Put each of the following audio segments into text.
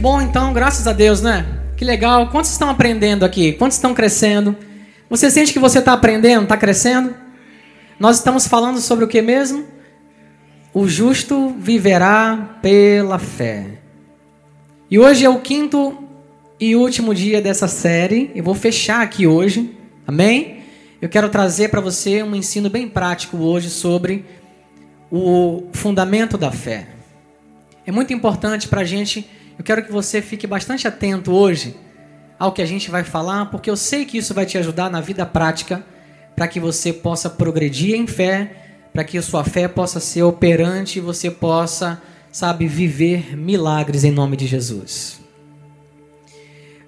Bom então, graças a Deus, né? Que legal. Quantos estão aprendendo aqui? Quantos estão crescendo? Você sente que você está aprendendo, está crescendo? Nós estamos falando sobre o que mesmo? O justo viverá pela fé. E hoje é o quinto e último dia dessa série. Eu vou fechar aqui hoje. Amém? Eu quero trazer para você um ensino bem prático hoje sobre o fundamento da fé. É muito importante para a gente. Eu quero que você fique bastante atento hoje ao que a gente vai falar, porque eu sei que isso vai te ajudar na vida prática para que você possa progredir em fé, para que a sua fé possa ser operante e você possa, sabe, viver milagres em nome de Jesus.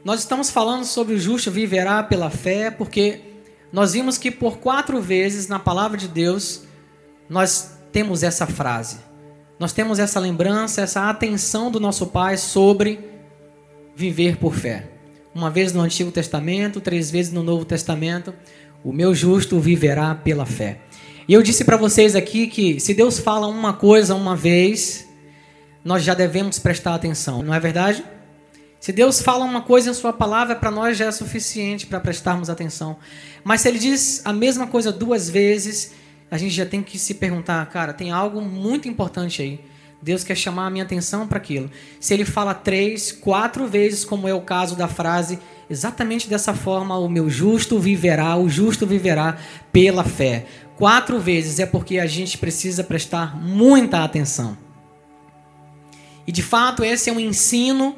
Nós estamos falando sobre o justo viverá pela fé, porque nós vimos que por quatro vezes na palavra de Deus nós temos essa frase. Nós temos essa lembrança, essa atenção do nosso Pai sobre viver por fé. Uma vez no Antigo Testamento, três vezes no Novo Testamento, o meu justo viverá pela fé. E eu disse para vocês aqui que se Deus fala uma coisa uma vez, nós já devemos prestar atenção, não é verdade? Se Deus fala uma coisa em Sua palavra, para nós já é suficiente para prestarmos atenção. Mas se Ele diz a mesma coisa duas vezes, a gente já tem que se perguntar, cara, tem algo muito importante aí. Deus quer chamar a minha atenção para aquilo. Se ele fala três, quatro vezes, como é o caso da frase, exatamente dessa forma, o meu justo viverá, o justo viverá pela fé. Quatro vezes é porque a gente precisa prestar muita atenção. E de fato, esse é um ensino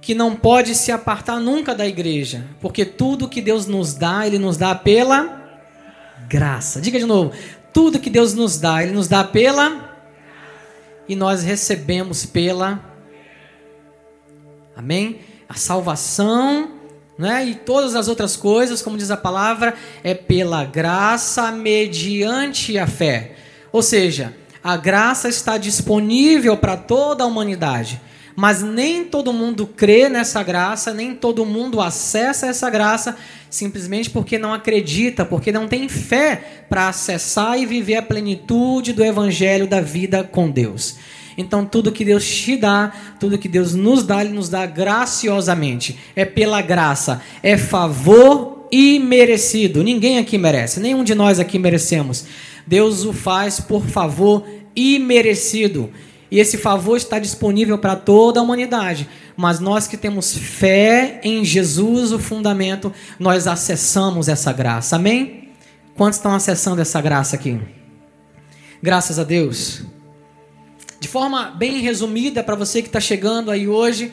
que não pode se apartar nunca da igreja, porque tudo que Deus nos dá, Ele nos dá pela graça. Diga de novo: tudo que Deus nos dá, Ele nos dá pela. E nós recebemos pela. Amém? A salvação, né? E todas as outras coisas, como diz a palavra, é pela graça mediante a fé. Ou seja, a graça está disponível para toda a humanidade. Mas nem todo mundo crê nessa graça, nem todo mundo acessa essa graça, simplesmente porque não acredita, porque não tem fé para acessar e viver a plenitude do evangelho da vida com Deus. Então, tudo que Deus te dá, tudo que Deus nos dá, Ele nos dá graciosamente. É pela graça, é favor imerecido. Ninguém aqui merece, nenhum de nós aqui merecemos. Deus o faz por favor imerecido. E esse favor está disponível para toda a humanidade. Mas nós que temos fé em Jesus, o fundamento, nós acessamos essa graça. Amém? Quantos estão acessando essa graça aqui? Graças a Deus. De forma bem resumida, para você que está chegando aí hoje,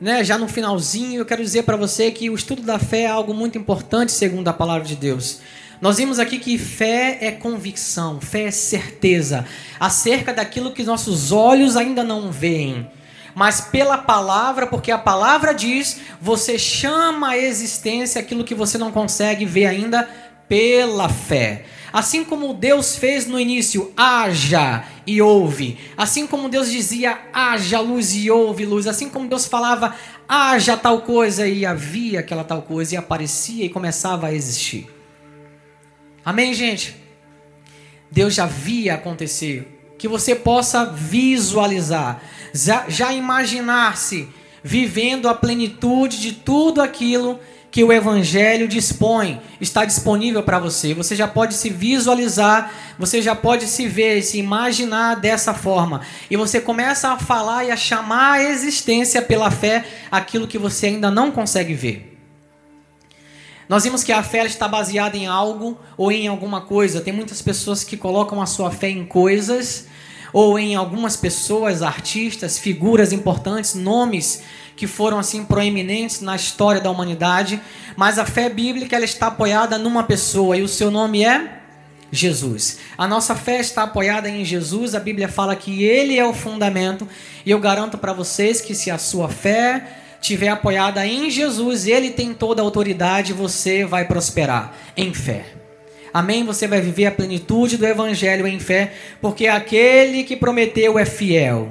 né, já no finalzinho, eu quero dizer para você que o estudo da fé é algo muito importante, segundo a palavra de Deus. Nós vimos aqui que fé é convicção, fé é certeza acerca daquilo que nossos olhos ainda não veem. Mas pela palavra, porque a palavra diz, você chama a existência aquilo que você não consegue ver ainda pela fé. Assim como Deus fez no início, haja e ouve. Assim como Deus dizia, haja luz e ouve luz. Assim como Deus falava, haja tal coisa e havia aquela tal coisa e aparecia e começava a existir. Amém, gente? Deus já via acontecer. Que você possa visualizar, já, imaginar-se vivendo a plenitude de tudo aquilo que o Evangelho dispõe, está disponível para você. Você já pode se visualizar, você já pode se ver, se imaginar dessa forma. E você começa a falar e a chamar a existência pela fé aquilo que você ainda não consegue ver. Nós vimos que a fé está baseada em algo ou em alguma coisa. Tem muitas pessoas que colocam a sua fé em coisas ou em algumas pessoas, artistas, figuras importantes, nomes que foram assim proeminentes na história da humanidade, mas a fé bíblica ela está apoiada numa pessoa e o seu nome é Jesus. A nossa fé está apoiada em Jesus. A Bíblia fala que ele é o fundamento e eu garanto para vocês que se a sua fé estiver apoiada em Jesus, Ele tem toda a autoridade, você vai prosperar em fé. Amém? Você vai viver a plenitude do Evangelho em fé, porque aquele que prometeu é fiel.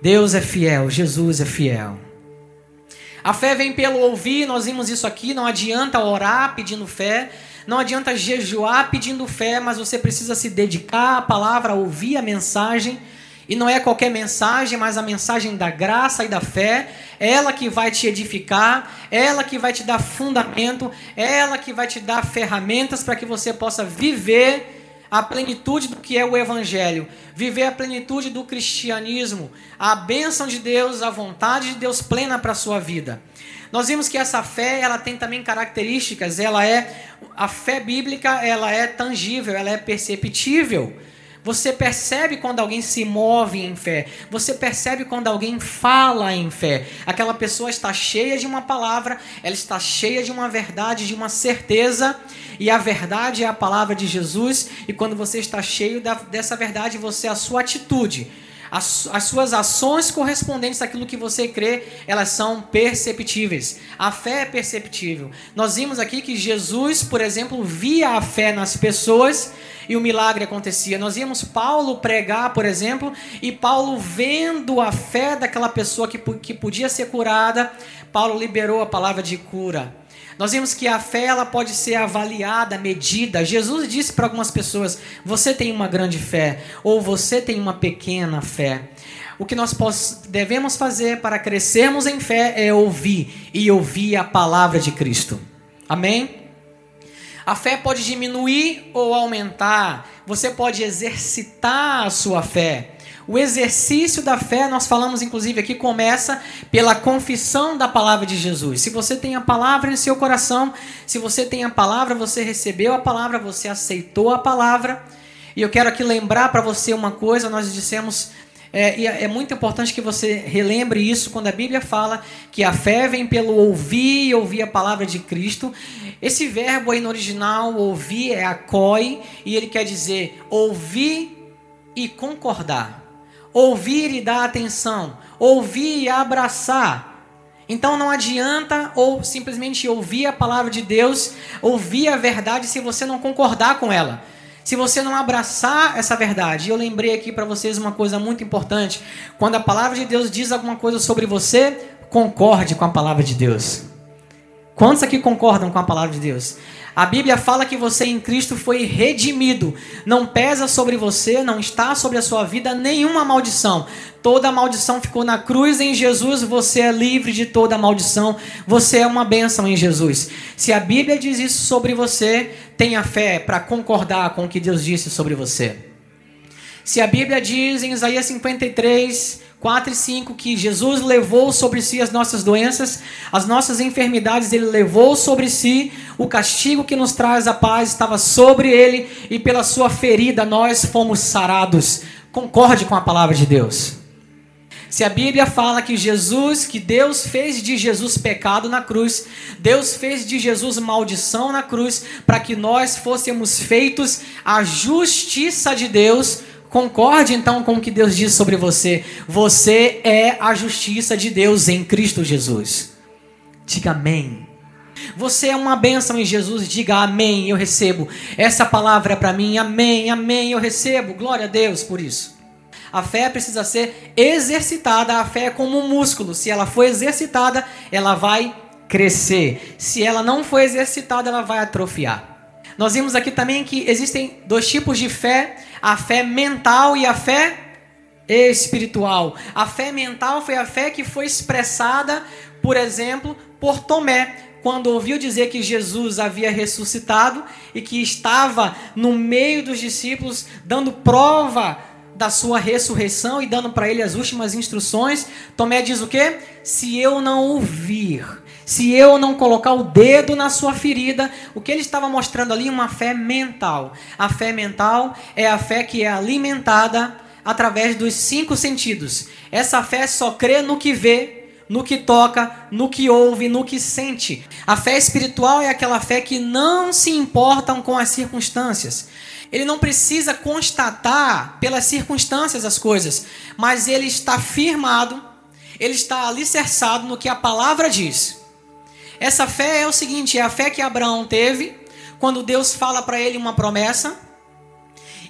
Deus é fiel, Jesus é fiel. A fé vem pelo ouvir, nós vimos isso aqui. Não adianta orar pedindo fé, não adianta jejuar pedindo fé, mas você precisa se dedicar à palavra, ouvir a mensagem E não é qualquer mensagem, mas a mensagem da graça e da fé. Ela que vai te edificar, ela que vai te dar fundamento, ela que vai te dar ferramentas para que você possa viver a plenitude do que é o Evangelho, viver a plenitude do cristianismo, a bênção de Deus, a vontade de Deus plena para a sua vida. Nós vimos que essa fé, ela tem também características, ela é a fé bíblica, ela é tangível, ela é perceptível. Você percebe quando alguém se move em fé. Você percebe quando alguém fala em fé. Aquela pessoa está cheia de uma palavra, ela está cheia de uma verdade, de uma certeza. E a verdade é a palavra de Jesus. E quando você está cheio da, dessa verdade, você, a sua atitude, as, as, suas ações correspondentes àquilo que você crê, elas são perceptíveis. A fé é perceptível. Nós vimos aqui que Jesus, por exemplo, via a fé nas pessoas e o milagre acontecia. Nós vimos Paulo pregar, por exemplo, e Paulo vendo a fé daquela pessoa que, que podia ser curada, Paulo liberou a palavra de cura. Nós vimos que a fé ela pode ser avaliada, medida. Jesus disse para algumas pessoas: você tem uma grande fé ou você tem uma pequena fé. O que nós devemos fazer para crescermos em fé é ouvir e ouvir a palavra de Cristo. Amém? A fé pode diminuir ou aumentar. Você pode exercitar a sua fé. O exercício da fé, nós falamos inclusive aqui, começa pela confissão da palavra de Jesus. Se você tem a palavra em seu coração, se você tem a palavra, você recebeu a palavra, você aceitou a palavra. E eu quero aqui lembrar para você uma coisa, nós dissemos, é, e é muito importante que você relembre isso quando a Bíblia fala que a fé vem pelo ouvir e ouvir a palavra de Cristo. Esse verbo aí no original, ouvir, é acoi, e ele quer dizer ouvir e concordar ouvir e dar atenção, ouvir e abraçar. Então não adianta ou simplesmente ouvir a palavra de Deus, ouvir a verdade se você não concordar com ela. Se você não abraçar essa verdade. Eu lembrei aqui para vocês uma coisa muito importante. Quando a palavra de Deus diz alguma coisa sobre você, concorde com a palavra de Deus. Quantos aqui concordam com a palavra de Deus? A Bíblia fala que você em Cristo foi redimido. Não pesa sobre você, não está sobre a sua vida nenhuma maldição. Toda maldição ficou na cruz em Jesus, você é livre de toda maldição. Você é uma bênção em Jesus. Se a Bíblia diz isso sobre você, tenha fé para concordar com o que Deus disse sobre você. Se a Bíblia diz em Isaías 53, 4 e 5 que Jesus levou sobre si as nossas doenças, as nossas enfermidades, ele levou sobre si o castigo que nos traz a paz, estava sobre ele e pela sua ferida nós fomos sarados. Concorde com a palavra de Deus. Se a Bíblia fala que Jesus, que Deus fez de Jesus pecado na cruz, Deus fez de Jesus maldição na cruz, para que nós fôssemos feitos a justiça de Deus, Concorde então com o que Deus diz sobre você. Você é a justiça de Deus em Cristo Jesus. Diga amém. Você é uma bênção em Jesus, diga amém, eu recebo. Essa palavra é para mim, amém, amém, eu recebo. Glória a Deus por isso. A fé precisa ser exercitada, a fé é como um músculo. Se ela for exercitada, ela vai crescer. Se ela não for exercitada, ela vai atrofiar. Nós vimos aqui também que existem dois tipos de fé: a fé mental e a fé espiritual. A fé mental foi a fé que foi expressada, por exemplo, por Tomé, quando ouviu dizer que Jesus havia ressuscitado e que estava no meio dos discípulos, dando prova da sua ressurreição e dando para ele as últimas instruções. Tomé diz o quê? Se eu não ouvir se eu não colocar o dedo na sua ferida, o que ele estava mostrando ali? Uma fé mental. A fé mental é a fé que é alimentada através dos cinco sentidos. Essa fé só crê no que vê, no que toca, no que ouve, no que sente. A fé espiritual é aquela fé que não se importam com as circunstâncias. Ele não precisa constatar pelas circunstâncias as coisas, mas ele está firmado, ele está alicerçado no que a palavra diz. Essa fé é o seguinte: é a fé que Abraão teve quando Deus fala para ele uma promessa.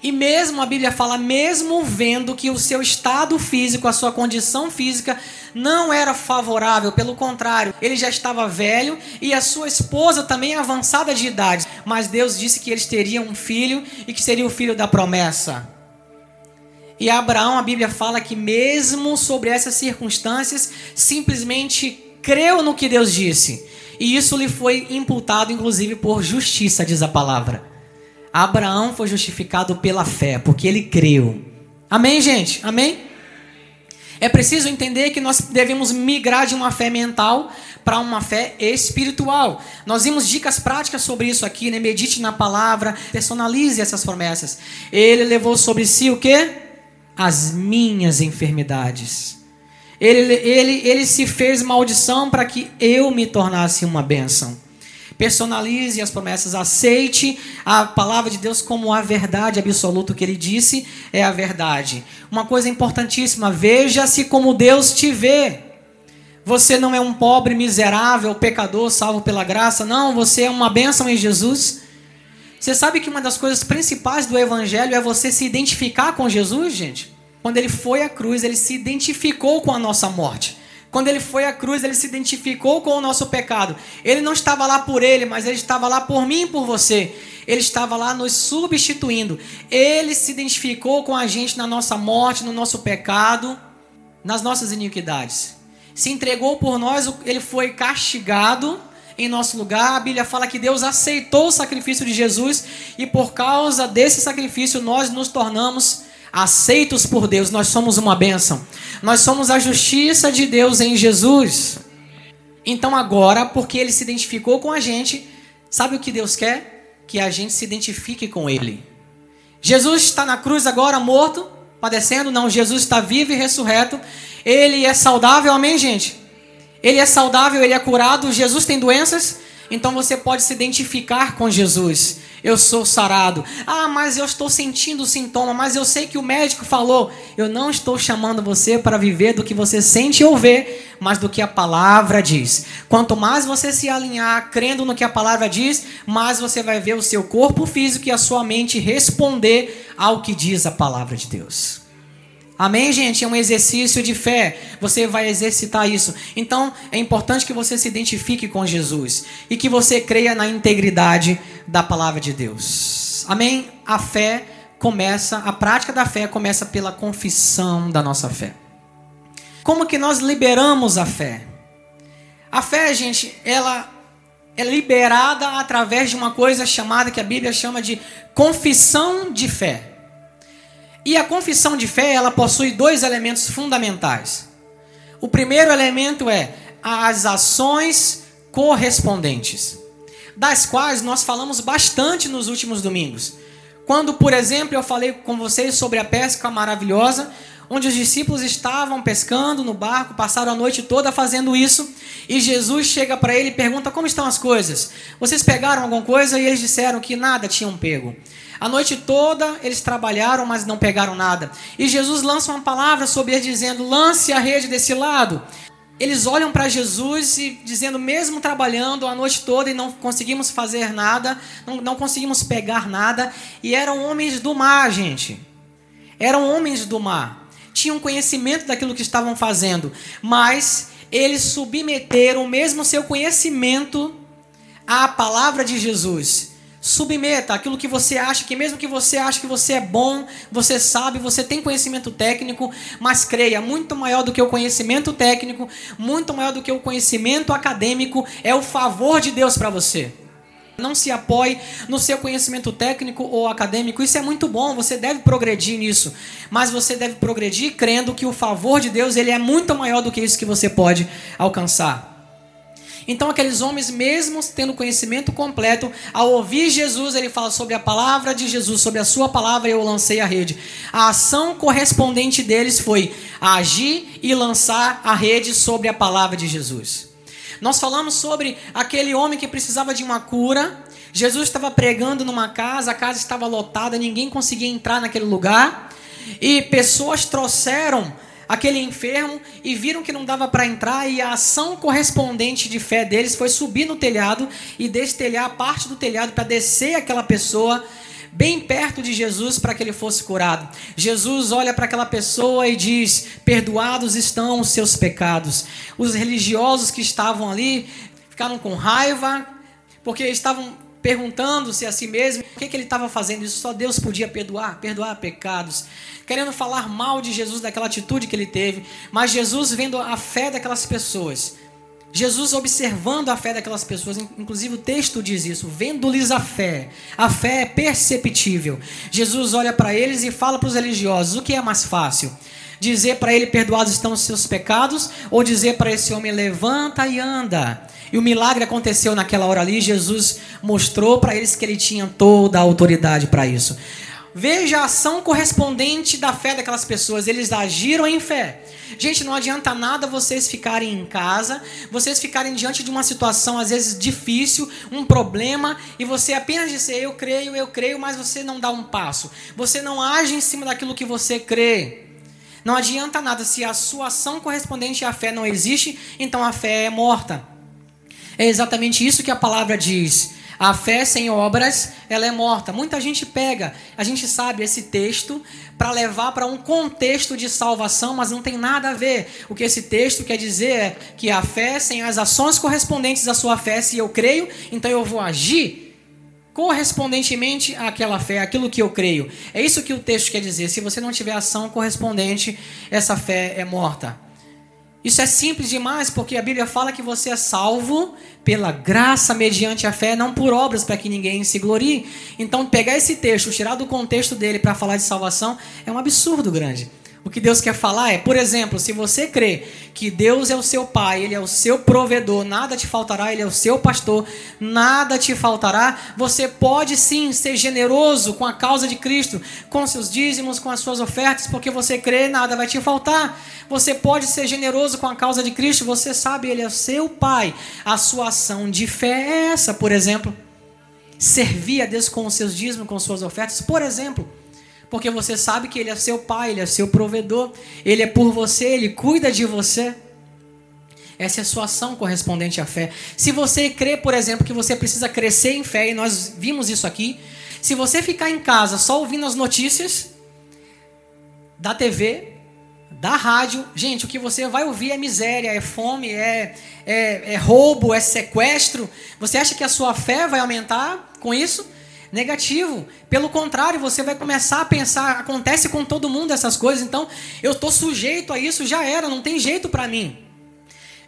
E mesmo a Bíblia fala, mesmo vendo que o seu estado físico, a sua condição física não era favorável, pelo contrário, ele já estava velho e a sua esposa também avançada de idade. Mas Deus disse que eles teriam um filho e que seria o filho da promessa. E Abraão, a Bíblia fala que, mesmo sobre essas circunstâncias, simplesmente creu no que Deus disse. E isso lhe foi imputado, inclusive, por justiça, diz a palavra. Abraão foi justificado pela fé, porque ele creu. Amém, gente? Amém? É preciso entender que nós devemos migrar de uma fé mental para uma fé espiritual. Nós vimos dicas práticas sobre isso aqui, né? Medite na palavra, personalize essas promessas. Ele levou sobre si o quê? As minhas enfermidades. Ele, ele, ele se fez maldição para que eu me tornasse uma bênção. Personalize as promessas, aceite a palavra de Deus como a verdade absoluta. O que ele disse é a verdade. Uma coisa importantíssima: veja-se como Deus te vê. Você não é um pobre, miserável, pecador, salvo pela graça. Não, você é uma bênção em Jesus. Você sabe que uma das coisas principais do Evangelho é você se identificar com Jesus, gente? Quando ele foi à cruz, ele se identificou com a nossa morte. Quando ele foi à cruz, ele se identificou com o nosso pecado. Ele não estava lá por ele, mas ele estava lá por mim e por você. Ele estava lá nos substituindo. Ele se identificou com a gente na nossa morte, no nosso pecado, nas nossas iniquidades. Se entregou por nós, ele foi castigado em nosso lugar. A Bíblia fala que Deus aceitou o sacrifício de Jesus e por causa desse sacrifício nós nos tornamos aceitos por Deus, nós somos uma bênção. Nós somos a justiça de Deus em Jesus. Então agora, porque ele se identificou com a gente, sabe o que Deus quer? Que a gente se identifique com ele. Jesus está na cruz agora morto, padecendo, não, Jesus está vivo e ressurreto. Ele é saudável, amém, gente? Ele é saudável, ele é curado. Jesus tem doenças, então você pode se identificar com Jesus eu sou sarado. Ah, mas eu estou sentindo sintoma, mas eu sei que o médico falou. Eu não estou chamando você para viver do que você sente ou vê, mas do que a palavra diz. Quanto mais você se alinhar crendo no que a palavra diz, mais você vai ver o seu corpo físico e a sua mente responder ao que diz a palavra de Deus. Amém, gente? É um exercício de fé. Você vai exercitar isso. Então, é importante que você se identifique com Jesus e que você creia na integridade da palavra de Deus. Amém? A fé começa, a prática da fé começa pela confissão da nossa fé. Como que nós liberamos a fé? A fé, gente, ela é liberada através de uma coisa chamada que a Bíblia chama de confissão de fé. E a confissão de fé, ela possui dois elementos fundamentais. O primeiro elemento é as ações correspondentes, das quais nós falamos bastante nos últimos domingos. Quando, por exemplo, eu falei com vocês sobre a pesca maravilhosa, onde os discípulos estavam pescando no barco, passaram a noite toda fazendo isso, e Jesus chega para ele e pergunta: Como estão as coisas? Vocês pegaram alguma coisa? E eles disseram que nada tinham pego. A noite toda eles trabalharam, mas não pegaram nada. E Jesus lança uma palavra sobre eles, dizendo: lance a rede desse lado. Eles olham para Jesus e dizendo, mesmo trabalhando a noite toda e não conseguimos fazer nada, não, não conseguimos pegar nada, e eram homens do mar, gente. Eram homens do mar. Tinham conhecimento daquilo que estavam fazendo, mas eles submeteram mesmo seu conhecimento à palavra de Jesus submeta aquilo que você acha, que mesmo que você ache que você é bom, você sabe, você tem conhecimento técnico, mas creia, muito maior do que o conhecimento técnico, muito maior do que o conhecimento acadêmico, é o favor de Deus para você. Não se apoie no seu conhecimento técnico ou acadêmico. Isso é muito bom, você deve progredir nisso. Mas você deve progredir crendo que o favor de Deus ele é muito maior do que isso que você pode alcançar. Então, aqueles homens, mesmo tendo conhecimento completo, ao ouvir Jesus, ele fala sobre a palavra de Jesus, sobre a sua palavra, eu lancei a rede. A ação correspondente deles foi agir e lançar a rede sobre a palavra de Jesus. Nós falamos sobre aquele homem que precisava de uma cura. Jesus estava pregando numa casa, a casa estava lotada, ninguém conseguia entrar naquele lugar. E pessoas trouxeram aquele enfermo e viram que não dava para entrar e a ação correspondente de fé deles foi subir no telhado e destelhar parte do telhado para descer aquela pessoa bem perto de Jesus para que ele fosse curado. Jesus olha para aquela pessoa e diz: "Perdoados estão os seus pecados". Os religiosos que estavam ali ficaram com raiva porque estavam perguntando-se a si mesmo o que, que ele estava fazendo isso. Só Deus podia perdoar, perdoar pecados, querendo falar mal de Jesus, daquela atitude que ele teve. Mas Jesus vendo a fé daquelas pessoas, Jesus observando a fé daquelas pessoas, inclusive o texto diz isso, vendo-lhes a fé. A fé é perceptível. Jesus olha para eles e fala para os religiosos: o que é mais fácil? Dizer para ele perdoados estão os seus pecados ou dizer para esse homem levanta e anda? E o milagre aconteceu naquela hora ali, Jesus mostrou para eles que ele tinha toda a autoridade para isso. Veja a ação correspondente da fé daquelas pessoas. Eles agiram em fé. Gente, não adianta nada vocês ficarem em casa, vocês ficarem diante de uma situação às vezes difícil, um problema, e você apenas dizer eu creio, eu creio, mas você não dá um passo. Você não age em cima daquilo que você crê. Não adianta nada se a sua ação correspondente à fé não existe, então a fé é morta. É exatamente isso que a palavra diz. A fé sem obras, ela é morta. Muita gente pega, a gente sabe esse texto para levar para um contexto de salvação, mas não tem nada a ver. O que esse texto quer dizer é que a fé sem as ações correspondentes à sua fé, se eu creio, então eu vou agir correspondentemente àquela fé, aquilo que eu creio. É isso que o texto quer dizer. Se você não tiver ação correspondente, essa fé é morta. Isso é simples demais, porque a Bíblia fala que você é salvo pela graça mediante a fé, não por obras para que ninguém se glorie. Então, pegar esse texto, tirar do contexto dele para falar de salvação, é um absurdo grande. O que Deus quer falar é, por exemplo, se você crê que Deus é o seu pai, ele é o seu provedor, nada te faltará, ele é o seu pastor, nada te faltará, você pode sim ser generoso com a causa de Cristo, com seus dízimos, com as suas ofertas, porque você crê, nada vai te faltar. Você pode ser generoso com a causa de Cristo, você sabe, ele é o seu pai. A sua ação de fé é essa, por exemplo, servir a Deus com os seus dízimos, com suas ofertas, por exemplo. Porque você sabe que Ele é seu pai, Ele é seu provedor, Ele é por você, Ele cuida de você. Essa é a sua ação correspondente à fé. Se você crê, por exemplo, que você precisa crescer em fé, e nós vimos isso aqui, se você ficar em casa só ouvindo as notícias da TV, da rádio, gente, o que você vai ouvir é miséria, é fome, é, é, é roubo, é sequestro. Você acha que a sua fé vai aumentar com isso? Negativo. Pelo contrário, você vai começar a pensar, acontece com todo mundo essas coisas, então eu estou sujeito a isso, já era, não tem jeito para mim.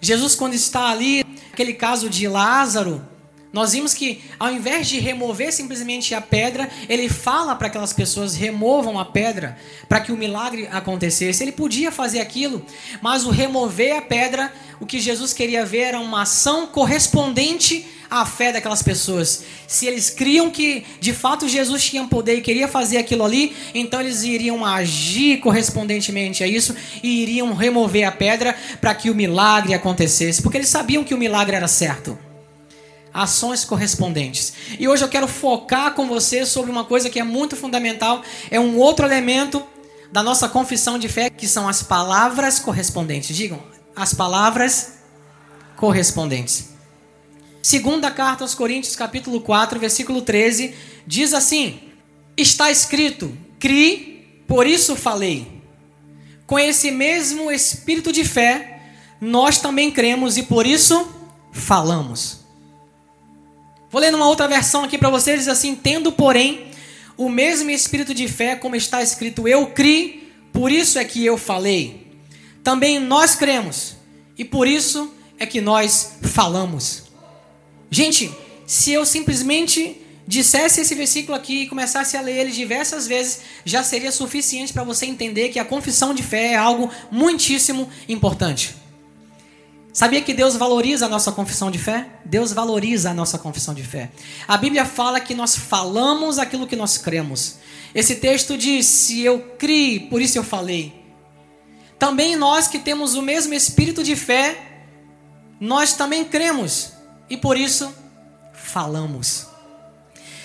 Jesus, quando está ali, aquele caso de Lázaro, nós vimos que ao invés de remover simplesmente a pedra, ele fala para aquelas pessoas removam a pedra para que o milagre acontecesse. Ele podia fazer aquilo, mas o remover a pedra, o que Jesus queria ver era uma ação correspondente à fé daquelas pessoas. Se eles criam que de fato Jesus tinha poder e queria fazer aquilo ali, então eles iriam agir correspondentemente a isso e iriam remover a pedra para que o milagre acontecesse, porque eles sabiam que o milagre era certo ações correspondentes. E hoje eu quero focar com você sobre uma coisa que é muito fundamental, é um outro elemento da nossa confissão de fé, que são as palavras correspondentes. Digam, as palavras correspondentes. Segunda carta aos Coríntios, capítulo 4, versículo 13, diz assim: Está escrito: Cri, por isso falei. Com esse mesmo espírito de fé, nós também cremos e por isso falamos. Vou ler numa outra versão aqui para vocês, diz assim: Tendo, porém, o mesmo espírito de fé, como está escrito, eu criei, por isso é que eu falei. Também nós cremos, e por isso é que nós falamos. Gente, se eu simplesmente dissesse esse versículo aqui e começasse a ler ele diversas vezes, já seria suficiente para você entender que a confissão de fé é algo muitíssimo importante. Sabia que Deus valoriza a nossa confissão de fé? Deus valoriza a nossa confissão de fé. A Bíblia fala que nós falamos aquilo que nós cremos. Esse texto diz: Se eu criei, por isso eu falei. Também nós que temos o mesmo espírito de fé, nós também cremos e por isso falamos.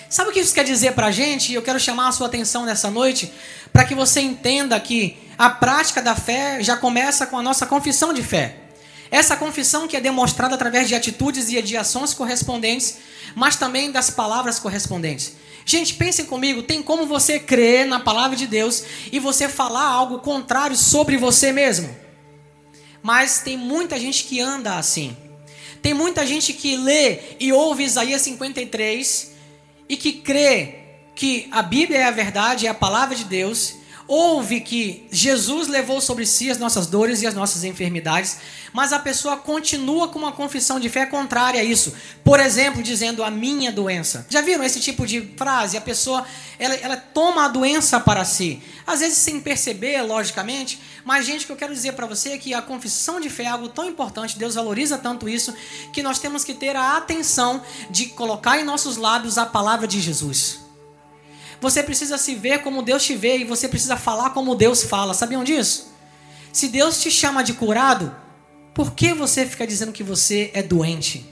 Sabe o que isso quer dizer para a gente? Eu quero chamar a sua atenção nessa noite para que você entenda que a prática da fé já começa com a nossa confissão de fé. Essa confissão que é demonstrada através de atitudes e de ações correspondentes, mas também das palavras correspondentes. Gente, pensem comigo, tem como você crer na palavra de Deus e você falar algo contrário sobre você mesmo? Mas tem muita gente que anda assim. Tem muita gente que lê e ouve Isaías 53 e que crê que a Bíblia é a verdade, é a palavra de Deus, ouve que Jesus levou sobre si as nossas dores e as nossas enfermidades, mas a pessoa continua com uma confissão de fé contrária a isso. Por exemplo, dizendo a minha doença. Já viram esse tipo de frase? A pessoa ela, ela toma a doença para si. Às vezes sem perceber, logicamente, mas gente, o que eu quero dizer para você é que a confissão de fé é algo tão importante, Deus valoriza tanto isso, que nós temos que ter a atenção de colocar em nossos lábios a palavra de Jesus. Você precisa se ver como Deus te vê e você precisa falar como Deus fala. Sabiam disso? Se Deus te chama de curado, por que você fica dizendo que você é doente?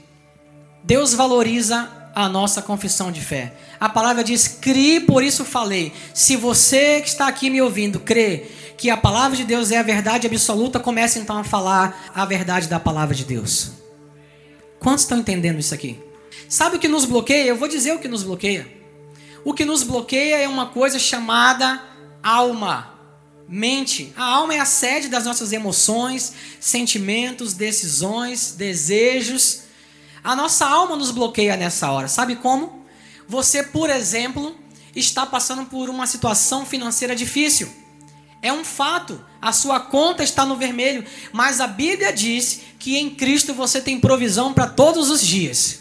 Deus valoriza a nossa confissão de fé. A palavra diz: "Crie, por isso falei". Se você que está aqui me ouvindo crê que a palavra de Deus é a verdade absoluta, comece então a falar a verdade da palavra de Deus. Quantos estão entendendo isso aqui? Sabe o que nos bloqueia? Eu vou dizer o que nos bloqueia. O que nos bloqueia é uma coisa chamada alma, mente. A alma é a sede das nossas emoções, sentimentos, decisões, desejos. A nossa alma nos bloqueia nessa hora. Sabe como? Você, por exemplo, está passando por uma situação financeira difícil. É um fato, a sua conta está no vermelho, mas a Bíblia diz que em Cristo você tem provisão para todos os dias.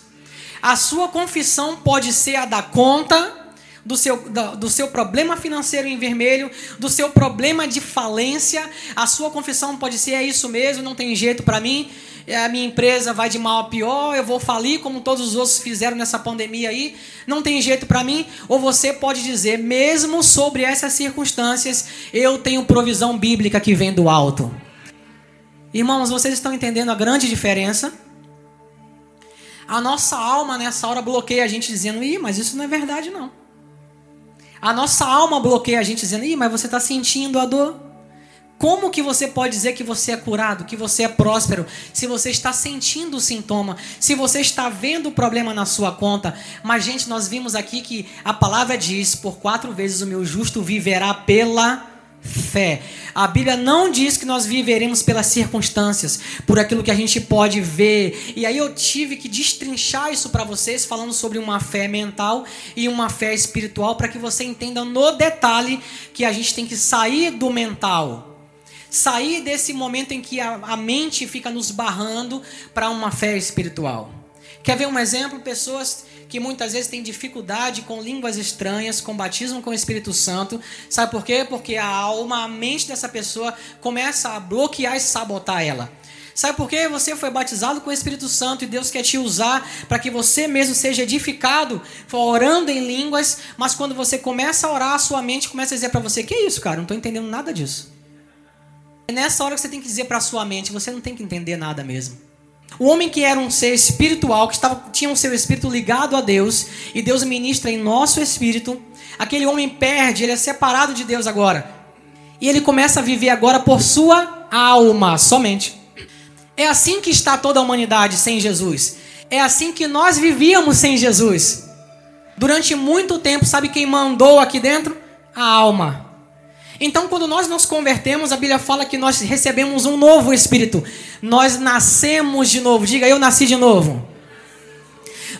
A sua confissão pode ser a da conta, do seu, do, seu problema financeiro em vermelho, do seu problema de falência. A sua confissão pode ser: é isso mesmo, não tem jeito para mim, a minha empresa vai de mal a pior, eu vou falir como todos os outros fizeram nessa pandemia aí, não tem jeito para mim. Ou você pode dizer: mesmo sobre essas circunstâncias, eu tenho provisão bíblica que vem do alto. Irmãos, vocês estão entendendo a grande diferença? A nossa alma nessa hora bloqueia a gente dizendo: ih, mas isso não é verdade não. A nossa alma bloqueia a gente dizendo: Ih, mas você está sentindo a dor. Como que você pode dizer que você é curado, que você é próspero, se você está sentindo o sintoma, se você está vendo o problema na sua conta? Mas, gente, nós vimos aqui que a palavra diz: por quatro vezes o meu justo viverá pela fé. A Bíblia não diz que nós viveremos pelas circunstâncias, por aquilo que a gente pode ver. E aí eu tive que destrinchar isso para vocês, falando sobre uma fé mental e uma fé espiritual, para que você entenda no detalhe que a gente tem que sair do mental. Sair desse momento em que a, a mente fica nos barrando para uma fé espiritual. Quer ver um exemplo? Pessoas que muitas vezes têm dificuldade com línguas estranhas, com batismo com o Espírito Santo. Sabe por quê? Porque a alma, a mente dessa pessoa começa a bloquear e sabotar ela. Sabe por quê? Você foi batizado com o Espírito Santo e Deus quer te usar para que você mesmo seja edificado, orando em línguas, mas quando você começa a orar, a sua mente começa a dizer para você: Que isso, cara? Não estou entendendo nada disso. É nessa hora que você tem que dizer para a sua mente: Você não tem que entender nada mesmo. O homem que era um ser espiritual, que estava, tinha um seu espírito ligado a Deus, e Deus ministra em nosso espírito, aquele homem perde, ele é separado de Deus agora. E ele começa a viver agora por sua alma somente. É assim que está toda a humanidade sem Jesus. É assim que nós vivíamos sem Jesus. Durante muito tempo, sabe quem mandou aqui dentro? A alma. Então, quando nós nos convertemos, a Bíblia fala que nós recebemos um novo espírito. Nós nascemos de novo. Diga, eu nasci de novo.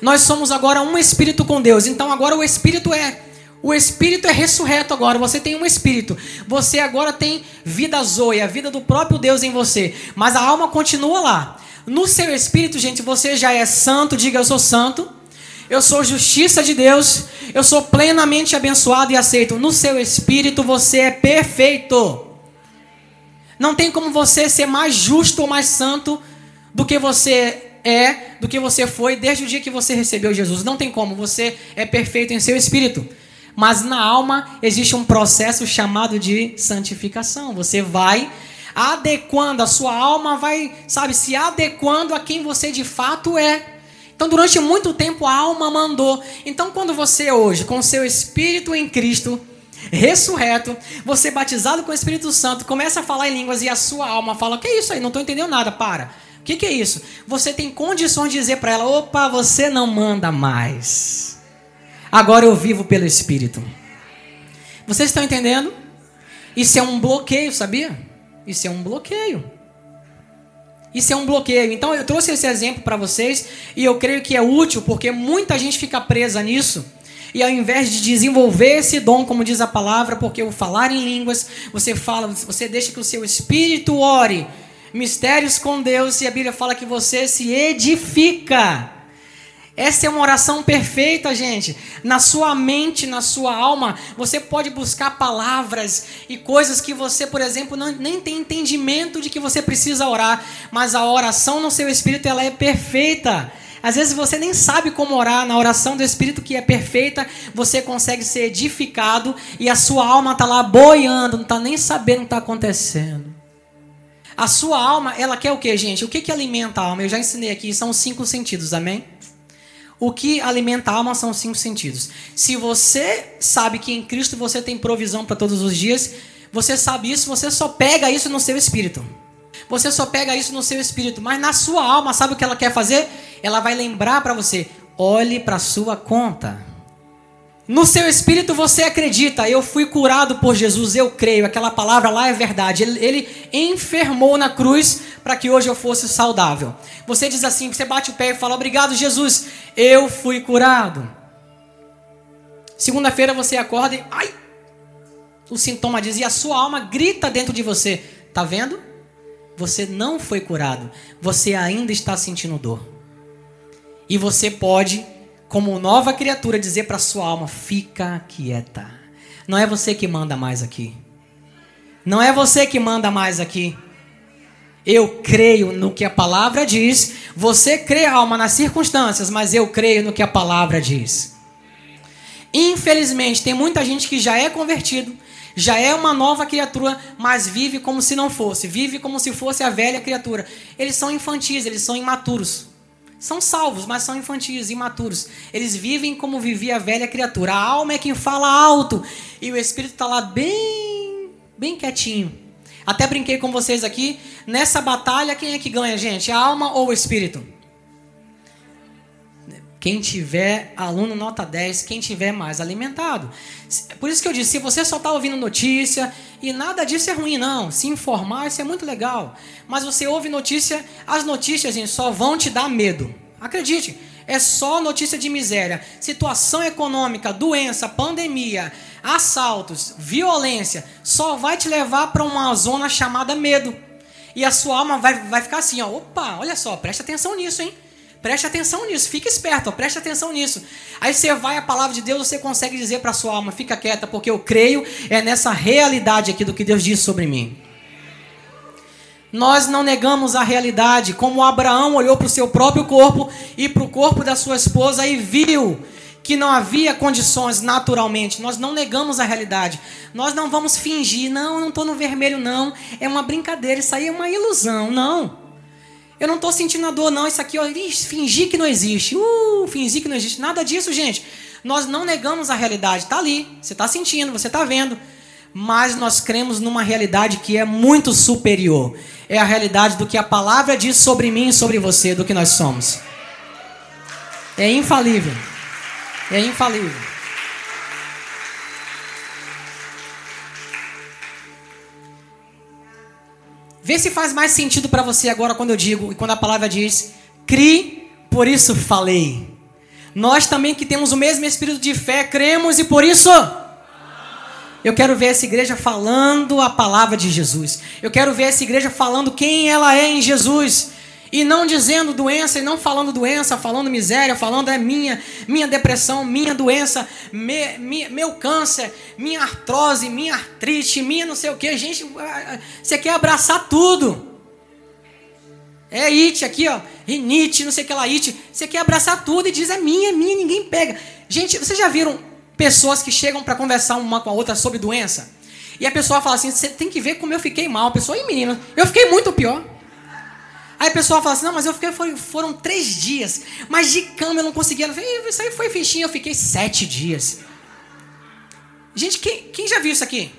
Nós somos agora um espírito com Deus. Então, agora o espírito é o espírito é ressurreto agora. Você tem um espírito. Você agora tem vida zoe, a vida do próprio Deus em você. Mas a alma continua lá. No seu espírito, gente, você já é santo. Diga, eu sou santo eu sou justiça de Deus, eu sou plenamente abençoado e aceito. No seu espírito você é perfeito. Não tem como você ser mais justo ou mais santo do que você é, do que você foi desde o dia que você recebeu Jesus. Não tem como, você é perfeito em seu espírito. Mas na alma existe um processo chamado de santificação. Você vai adequando, a sua alma vai, sabe, se adequando a quem você de fato é. Então, durante muito tempo, a alma mandou. Então, quando você hoje, com seu espírito em Cristo, ressurreto, você batizado com o Espírito Santo, começa a falar em línguas e a sua alma fala: Que é isso aí? Não estou entendendo nada, para. O que, que, é isso? Você tem condições de dizer para ela: opa, você não manda mais. Agora eu vivo pelo Espírito. Vocês estão entendendo? Isso é um bloqueio, sabia? Isso é um bloqueio. Isso é um bloqueio. Então eu trouxe esse exemplo para vocês e eu creio que é útil porque muita gente fica presa nisso E ao invés de desenvolver esse dom, como diz a palavra, porque o falar em línguas, você fala, você deixa que o seu espírito ore mistérios com Deus e a Bíblia fala que você se edifica. Essa é uma oração perfeita, gente. Na sua mente, na sua alma, você pode buscar palavras e coisas que você, por exemplo, não, nem tem entendimento de que você precisa orar, mas a oração no seu espírito ela é perfeita. Às vezes você nem sabe como orar, na oração do Espírito que é perfeita, você consegue ser edificado e a sua alma está lá boiando, não está nem sabendo o que está acontecendo. A sua alma, ela quer o que, gente? O que, que alimenta a alma? Eu já ensinei aqui, são os cinco sentidos, amém? O que alimenta a alma são os cinco sentidos. Se você sabe que em Cristo você tem provisão para todos os dias, você sabe isso, você só pega isso no seu espírito. Você só pega isso no seu espírito, mas na sua alma, sabe o que ela quer fazer? Ela vai lembrar para você: olhe para sua conta. No seu espírito você acredita, eu fui curado por Jesus, eu creio, aquela palavra lá é verdade. Ele, ele enfermou na cruz para que hoje eu fosse saudável. Você diz assim, você bate o pé e fala: Obrigado, Jesus, eu fui curado. Segunda-feira você acorda e. Ai! O sintoma diz, e a sua alma grita dentro de você: Tá vendo? Você não foi curado, você ainda está sentindo dor. E você pode como nova criatura, dizer para sua alma: fica quieta. Não é você que manda mais aqui. Não é você que manda mais aqui. Eu creio no que a palavra diz. Você crê, alma, nas circunstâncias, mas eu creio no que a palavra diz. Infelizmente, tem muita gente que já é convertido, já é uma nova criatura, mas vive como se não fosse, vive como se fosse a velha criatura. Eles são infantis, eles são imaturos são salvos, mas são infantis, imaturos. Eles vivem como vivia a velha criatura. A alma é quem fala alto e o espírito está lá bem, bem quietinho. Até brinquei com vocês aqui. Nessa batalha, quem é que ganha, gente? A alma ou o espírito? Quem tiver aluno nota 10, quem tiver mais alimentado. Por isso que eu disse, se você só está ouvindo notícia, e nada disso é ruim, não. Se informar, isso é muito legal. Mas você ouve notícia, as notícias, gente, só vão te dar medo. Acredite, é só notícia de miséria. Situação econômica, doença, pandemia, assaltos, violência, só vai te levar para uma zona chamada medo. E a sua alma vai, vai ficar assim, ó, opa, olha só, preste atenção nisso, hein? Preste atenção nisso, fique esperto, ó, preste atenção nisso. Aí você vai à palavra de Deus, você consegue dizer para sua alma, fica quieta, porque eu creio é nessa realidade aqui do que Deus diz sobre mim. Nós não negamos a realidade, como Abraão olhou para o seu próprio corpo e para o corpo da sua esposa e viu que não havia condições naturalmente. Nós não negamos a realidade. Nós não vamos fingir, não, eu não estou no vermelho, não. É uma brincadeira, isso aí é uma ilusão. Não. Eu não estou sentindo a dor, não. Isso aqui, ó, fingir que não existe. Uh, fingir que não existe. Nada disso, gente. Nós não negamos a realidade. Está ali. Você está sentindo, você está vendo. Mas nós cremos numa realidade que é muito superior. É a realidade do que a palavra diz sobre mim e sobre você, do que nós somos. É infalível. É infalível. Vê se faz mais sentido para você agora quando eu digo e quando a palavra diz: "Cri, por isso falei". Nós também que temos o mesmo espírito de fé, cremos e por isso eu quero ver essa igreja falando a palavra de Jesus. Eu quero ver essa igreja falando quem ela é em Jesus. E não dizendo doença, e não falando doença, falando miséria, falando é minha, minha depressão, minha doença, me, me, meu câncer, minha artrose, minha artrite, minha não sei o que. Gente, você quer abraçar tudo. É it aqui, ó. Rinite, não sei o que lá, it. Você quer abraçar tudo e diz é minha, é minha, ninguém pega. Gente, vocês já viram pessoas que chegam para conversar uma com a outra sobre doença? E a pessoa fala assim: você tem que ver como eu fiquei mal. A pessoa, e menina, eu fiquei muito pior. Aí a pessoa fala assim: não, mas eu fiquei, foram, foram três dias, mas de cama eu não conseguia. Eu falei, isso aí foi fichinho, eu fiquei sete dias. Gente, quem, quem já viu isso aqui?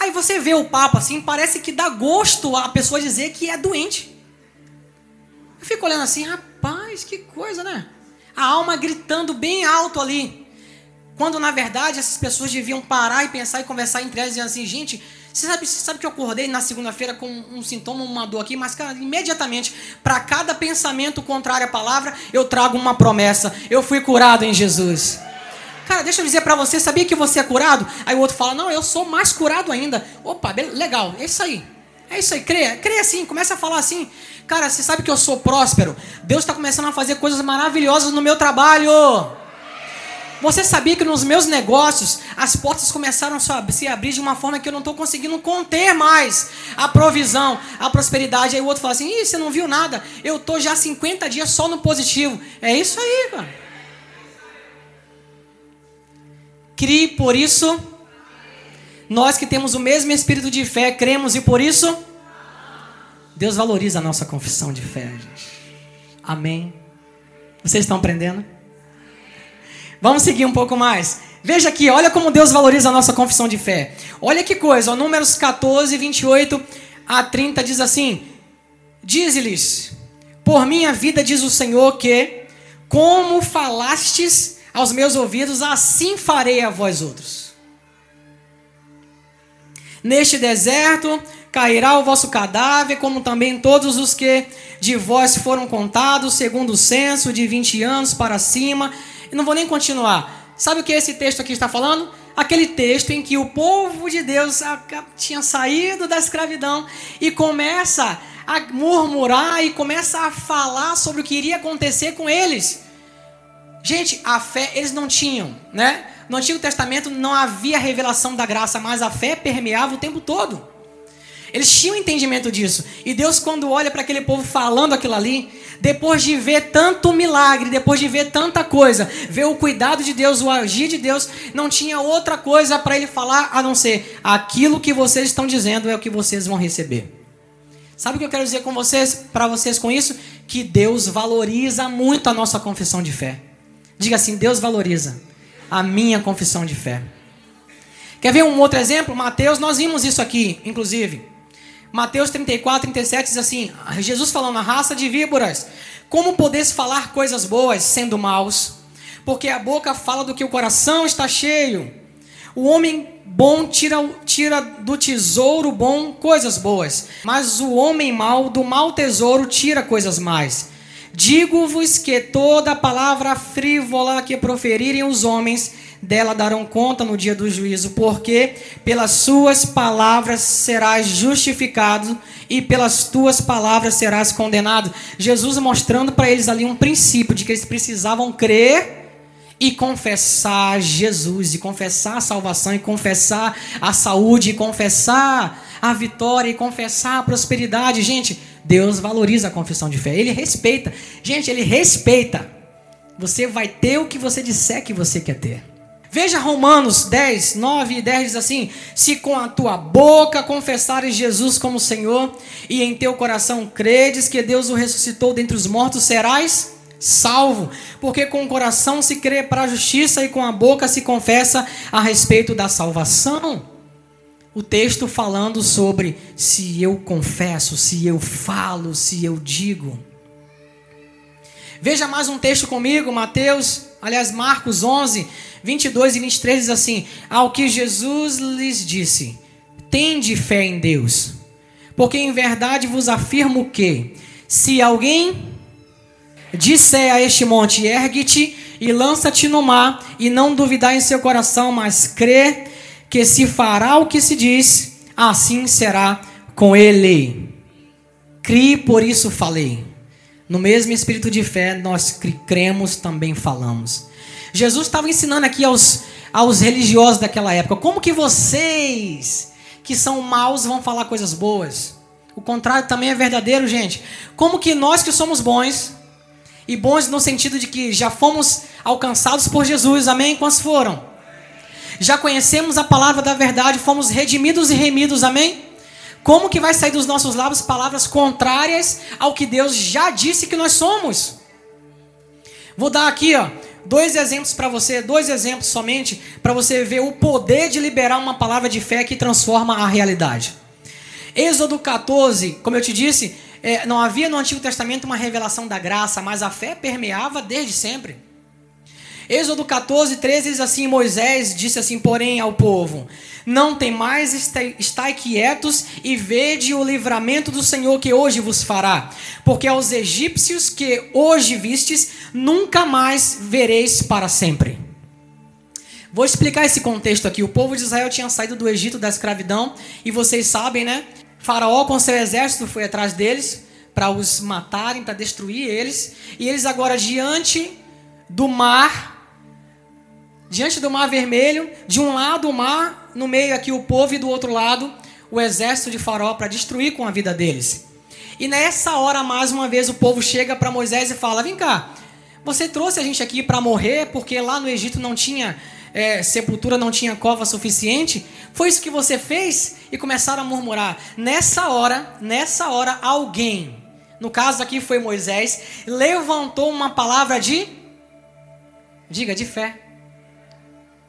Aí você vê o papo assim, parece que dá gosto a pessoa dizer que é doente. Eu fico olhando assim, rapaz, que coisa, né? A alma gritando bem alto ali. Quando na verdade essas pessoas deviam parar e pensar e conversar entre elas e dizer assim, gente, você sabe, você sabe que eu acordei na segunda-feira com um sintoma, uma dor aqui, mas, cara, imediatamente, para cada pensamento contrário à palavra, eu trago uma promessa. Eu fui curado em Jesus. Cara, deixa eu dizer para você, sabia que você é curado? Aí o outro fala, não, eu sou mais curado ainda. Opa, legal, é isso aí. É isso aí, creia, creia assim, começa a falar assim. Cara, você sabe que eu sou próspero. Deus está começando a fazer coisas maravilhosas no meu trabalho. Você sabia que nos meus negócios as portas começaram a se abrir de uma forma que eu não estou conseguindo conter mais a provisão, a prosperidade. Aí o outro fala assim: Ih, você não viu nada? Eu estou já 50 dias só no positivo. É isso aí, cara. Crie por isso. Nós que temos o mesmo espírito de fé, cremos e por isso Deus valoriza a nossa confissão de fé, gente. Amém. Vocês estão aprendendo? Vamos seguir um pouco mais. Veja aqui, olha como Deus valoriza a nossa confissão de fé. Olha que coisa, ó, Números 14, 28 a 30 diz assim: Diz-lhes, por minha vida, diz o Senhor, que como falastes aos meus ouvidos, assim farei a vós outros. Neste deserto cairá o vosso cadáver, como também todos os que de vós foram contados, segundo o censo, de 20 anos para cima. E não vou nem continuar. Sabe o que esse texto aqui está falando? Aquele texto em que o povo de Deus tinha saído da escravidão e começa a murmurar e começa a falar sobre o que iria acontecer com eles. Gente, a fé eles não tinham, né? No Antigo Testamento não havia revelação da graça, mas a fé permeava o tempo todo. Eles tinham entendimento disso. E Deus, quando olha para aquele povo falando aquilo ali, depois de ver tanto milagre, depois de ver tanta coisa, ver o cuidado de Deus, o agir de Deus, não tinha outra coisa para ele falar a não ser: aquilo que vocês estão dizendo é o que vocês vão receber. Sabe o que eu quero dizer com vocês, para vocês com isso? Que Deus valoriza muito a nossa confissão de fé. Diga assim: Deus valoriza a minha confissão de fé. Quer ver um outro exemplo? Mateus, nós vimos isso aqui, inclusive. Mateus 34, 37 diz assim: Jesus falando, a raça de víboras, como podeis falar coisas boas sendo maus? Porque a boca fala do que o coração está cheio. O homem bom tira, tira do tesouro bom coisas boas, mas o homem mau do mau tesouro tira coisas mais. Digo-vos que toda palavra frívola que proferirem os homens, dela darão conta no dia do juízo, porque pelas suas palavras serás justificado e pelas tuas palavras serás condenado. Jesus mostrando para eles ali um princípio de que eles precisavam crer e confessar Jesus, e confessar a salvação, e confessar a saúde, e confessar a vitória, e confessar a prosperidade. Gente, Deus valoriza a confissão de fé, Ele respeita. Gente, Ele respeita. Você vai ter o que você disser que você quer ter. Veja Romanos 10, 9 e 10 diz assim: Se com a tua boca confessares Jesus como Senhor, e em teu coração credes que Deus o ressuscitou dentre os mortos, serás salvo. Porque com o coração se crê para a justiça e com a boca se confessa a respeito da salvação. O texto falando sobre se eu confesso, se eu falo, se eu digo. Veja mais um texto comigo, Mateus, aliás, Marcos 11, 22 e 23 diz assim: Ao que Jesus lhes disse: Tende fé em Deus, porque em verdade vos afirmo que, se alguém disser a este monte: Ergue-te e lança-te no mar, e não duvidar em seu coração, mas crê que se fará o que se diz, assim será com ele. Crie, por isso falei. No mesmo espírito de fé, nós cremos, também falamos. Jesus estava ensinando aqui aos, aos religiosos daquela época: como que vocês, que são maus, vão falar coisas boas? O contrário também é verdadeiro, gente. Como que nós que somos bons, e bons no sentido de que já fomos alcançados por Jesus, amém? Quantos foram? Já conhecemos a palavra da verdade, fomos redimidos e remidos, amém? Como que vai sair dos nossos lábios palavras contrárias ao que Deus já disse que nós somos? Vou dar aqui, ó, dois exemplos para você, dois exemplos somente, para você ver o poder de liberar uma palavra de fé que transforma a realidade. Êxodo 14, como eu te disse, é, não havia no Antigo Testamento uma revelação da graça, mas a fé permeava desde sempre. Êxodo 14, 13 diz assim: Moisés disse assim, porém, ao povo: Não tem mais, estai quietos e vede o livramento do Senhor que hoje vos fará. Porque aos egípcios que hoje vistes, nunca mais vereis para sempre. Vou explicar esse contexto aqui. O povo de Israel tinha saído do Egito da escravidão e vocês sabem, né? Faraó com seu exército foi atrás deles para os matarem, para destruir eles. E eles agora diante do mar, diante do mar vermelho, de um lado o mar, no meio aqui o povo e do outro lado o exército de Faraó para destruir com a vida deles. E nessa hora mais uma vez o povo chega para Moisés e fala: "Vem cá, você trouxe a gente aqui para morrer porque lá no Egito não tinha é, sepultura, não tinha cova suficiente? Foi isso que você fez? E começaram a murmurar. Nessa hora, nessa hora, alguém, no caso aqui foi Moisés, levantou uma palavra de. Diga, de fé.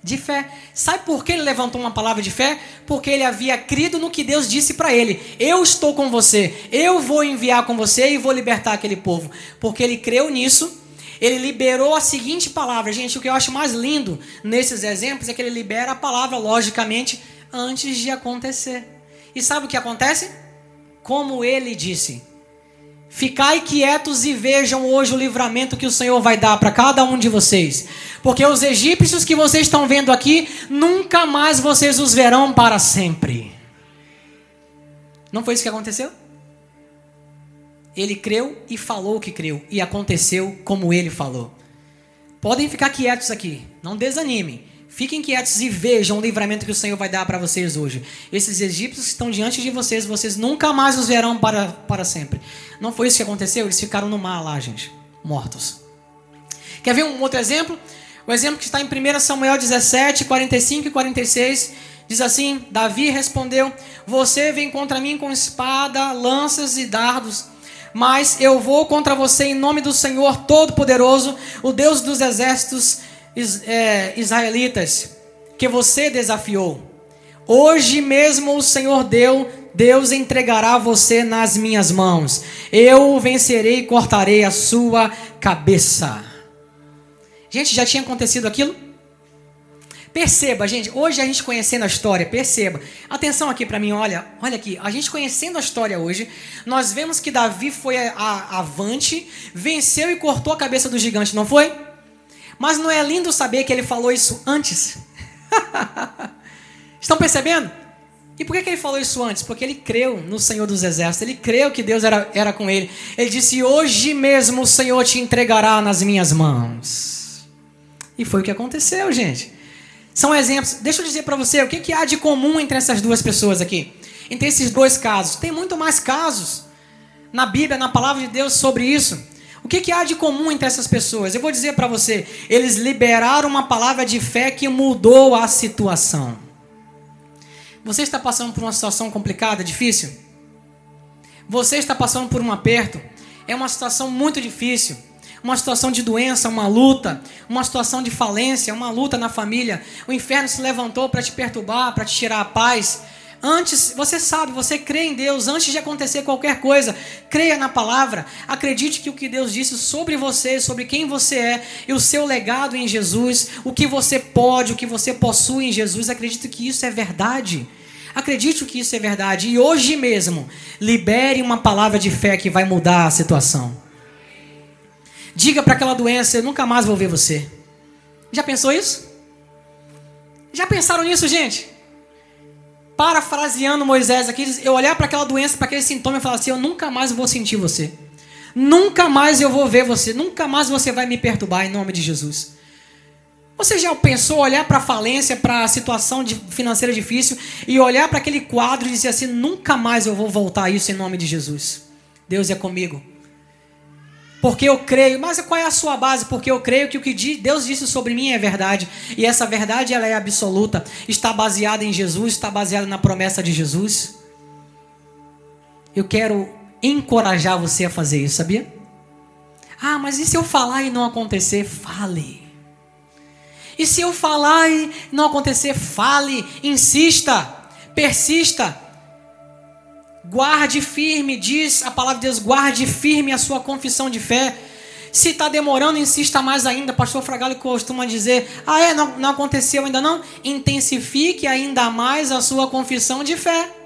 De fé. Sabe por que ele levantou uma palavra de fé? Porque ele havia crido no que Deus disse para ele: Eu estou com você, eu vou enviar com você e vou libertar aquele povo. Porque ele creu nisso ele liberou a seguinte palavra. Gente, o que eu acho mais lindo nesses exemplos é que ele libera a palavra, logicamente, antes de acontecer. E sabe o que acontece? Como ele disse: Ficai quietos e vejam hoje o livramento que o Senhor vai dar para cada um de vocês. Porque os egípcios que vocês estão vendo aqui, nunca mais vocês os verão para sempre. Não foi isso que aconteceu? Ele creu e falou que creu. E aconteceu como ele falou. Podem ficar quietos aqui. Não desanimem. Fiquem quietos e vejam o livramento que o Senhor vai dar para vocês hoje. Esses egípcios que estão diante de vocês, vocês nunca mais os verão para, para sempre. Não foi isso que aconteceu? Eles ficaram no mar lá, gente. Mortos. Quer ver um outro exemplo? O exemplo que está em 1 Samuel 17, 45 e 46. Diz assim: Davi respondeu: Você vem contra mim com espada, lanças e dardos mas eu vou contra você em nome do Senhor Todo-Poderoso, o Deus dos exércitos israelitas, que você desafiou. Hoje mesmo o Senhor deu, Deus entregará você nas minhas mãos. Eu o vencerei e cortarei a sua cabeça. Gente, já tinha acontecido aquilo? Perceba, gente, hoje a gente conhecendo a história, perceba. Atenção aqui para mim, olha, olha aqui. A gente conhecendo a história hoje, nós vemos que Davi foi a, a, avante, venceu e cortou a cabeça do gigante, não foi? Mas não é lindo saber que ele falou isso antes? Estão percebendo? E por que, que ele falou isso antes? Porque ele creu no Senhor dos Exércitos, ele creu que Deus era, era com ele. Ele disse: Hoje mesmo o Senhor te entregará nas minhas mãos. E foi o que aconteceu, gente. São exemplos. Deixa eu dizer para você o que, que há de comum entre essas duas pessoas aqui. Entre esses dois casos. Tem muito mais casos na Bíblia, na palavra de Deus sobre isso. O que, que há de comum entre essas pessoas? Eu vou dizer para você. Eles liberaram uma palavra de fé que mudou a situação. Você está passando por uma situação complicada, difícil? Você está passando por um aperto? É uma situação muito difícil uma situação de doença, uma luta, uma situação de falência, uma luta na família. O inferno se levantou para te perturbar, para te tirar a paz. Antes, você sabe, você crê em Deus, antes de acontecer qualquer coisa, creia na palavra, acredite que o que Deus disse sobre você, sobre quem você é, e o seu legado em Jesus, o que você pode, o que você possui em Jesus, acredite que isso é verdade. Acredite que isso é verdade. E hoje mesmo, libere uma palavra de fé que vai mudar a situação. Diga para aquela doença: Eu nunca mais vou ver você. Já pensou isso? Já pensaram nisso, gente? Parafraseando Moisés aqui, eu olhar para aquela doença, para aquele sintoma e falar assim: Eu nunca mais vou sentir você. Nunca mais eu vou ver você. Nunca mais você vai me perturbar em nome de Jesus. Você já pensou olhar para a falência, para a situação de, financeira difícil e olhar para aquele quadro e dizer assim: nunca mais eu vou voltar a isso em nome de Jesus? Deus é comigo. Porque eu creio, mas qual é a sua base? Porque eu creio que o que Deus disse sobre mim é verdade. E essa verdade ela é absoluta. Está baseada em Jesus, está baseada na promessa de Jesus. Eu quero encorajar você a fazer isso, sabia? Ah, mas e se eu falar e não acontecer? Fale. E se eu falar e não acontecer? Fale. Insista. Persista. Guarde firme, diz a palavra de Deus, guarde firme a sua confissão de fé. Se está demorando, insista mais ainda. Pastor Fragale costuma dizer: Ah, é, não, não aconteceu ainda não? Intensifique ainda mais a sua confissão de fé.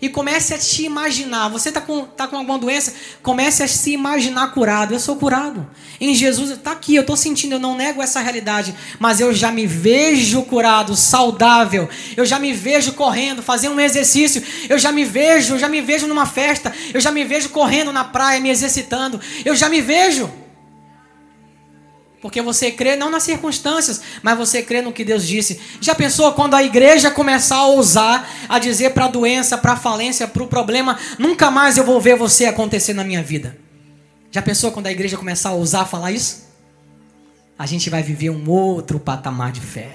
E comece a te imaginar. Você está com, tá com alguma doença? Comece a se imaginar curado. Eu sou curado. Em Jesus, está aqui, eu estou sentindo, eu não nego essa realidade, mas eu já me vejo curado, saudável. Eu já me vejo correndo, fazendo um exercício. Eu já me vejo, eu já me vejo numa festa. Eu já me vejo correndo na praia, me exercitando. Eu já me vejo. Porque você crê não nas circunstâncias, mas você crê no que Deus disse. Já pensou quando a igreja começar a ousar, a dizer para a doença, para a falência, para o problema, nunca mais eu vou ver você acontecer na minha vida? Já pensou quando a igreja começar a ousar falar isso? A gente vai viver um outro patamar de fé.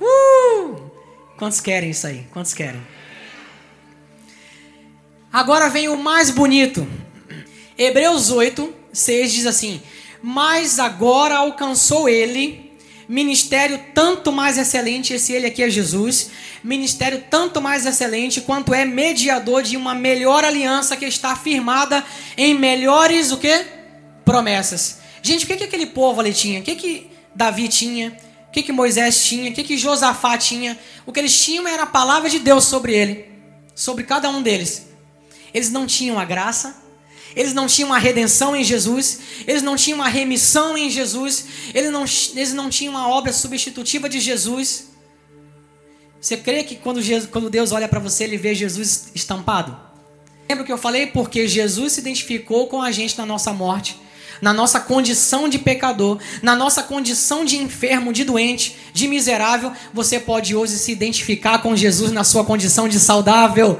Uh! Quantos querem isso aí? Quantos querem? Agora vem o mais bonito. Hebreus 8, 6 diz assim: mas agora alcançou ele ministério tanto mais excelente, esse ele aqui é Jesus, ministério tanto mais excelente quanto é mediador de uma melhor aliança que está firmada em melhores o quê? Promessas. Gente, o que, que aquele povo ali tinha? O que, que Davi tinha? O que, que Moisés tinha? O que, que Josafá tinha? O que eles tinham era a palavra de Deus sobre ele, sobre cada um deles. Eles não tinham a graça, eles não tinham uma redenção em Jesus, eles não tinham uma remissão em Jesus, eles não, eles não tinham uma obra substitutiva de Jesus. Você crê que quando, Jesus, quando Deus olha para você, ele vê Jesus estampado? Lembra que eu falei? Porque Jesus se identificou com a gente na nossa morte, na nossa condição de pecador, na nossa condição de enfermo, de doente, de miserável. Você pode hoje se identificar com Jesus na sua condição de saudável.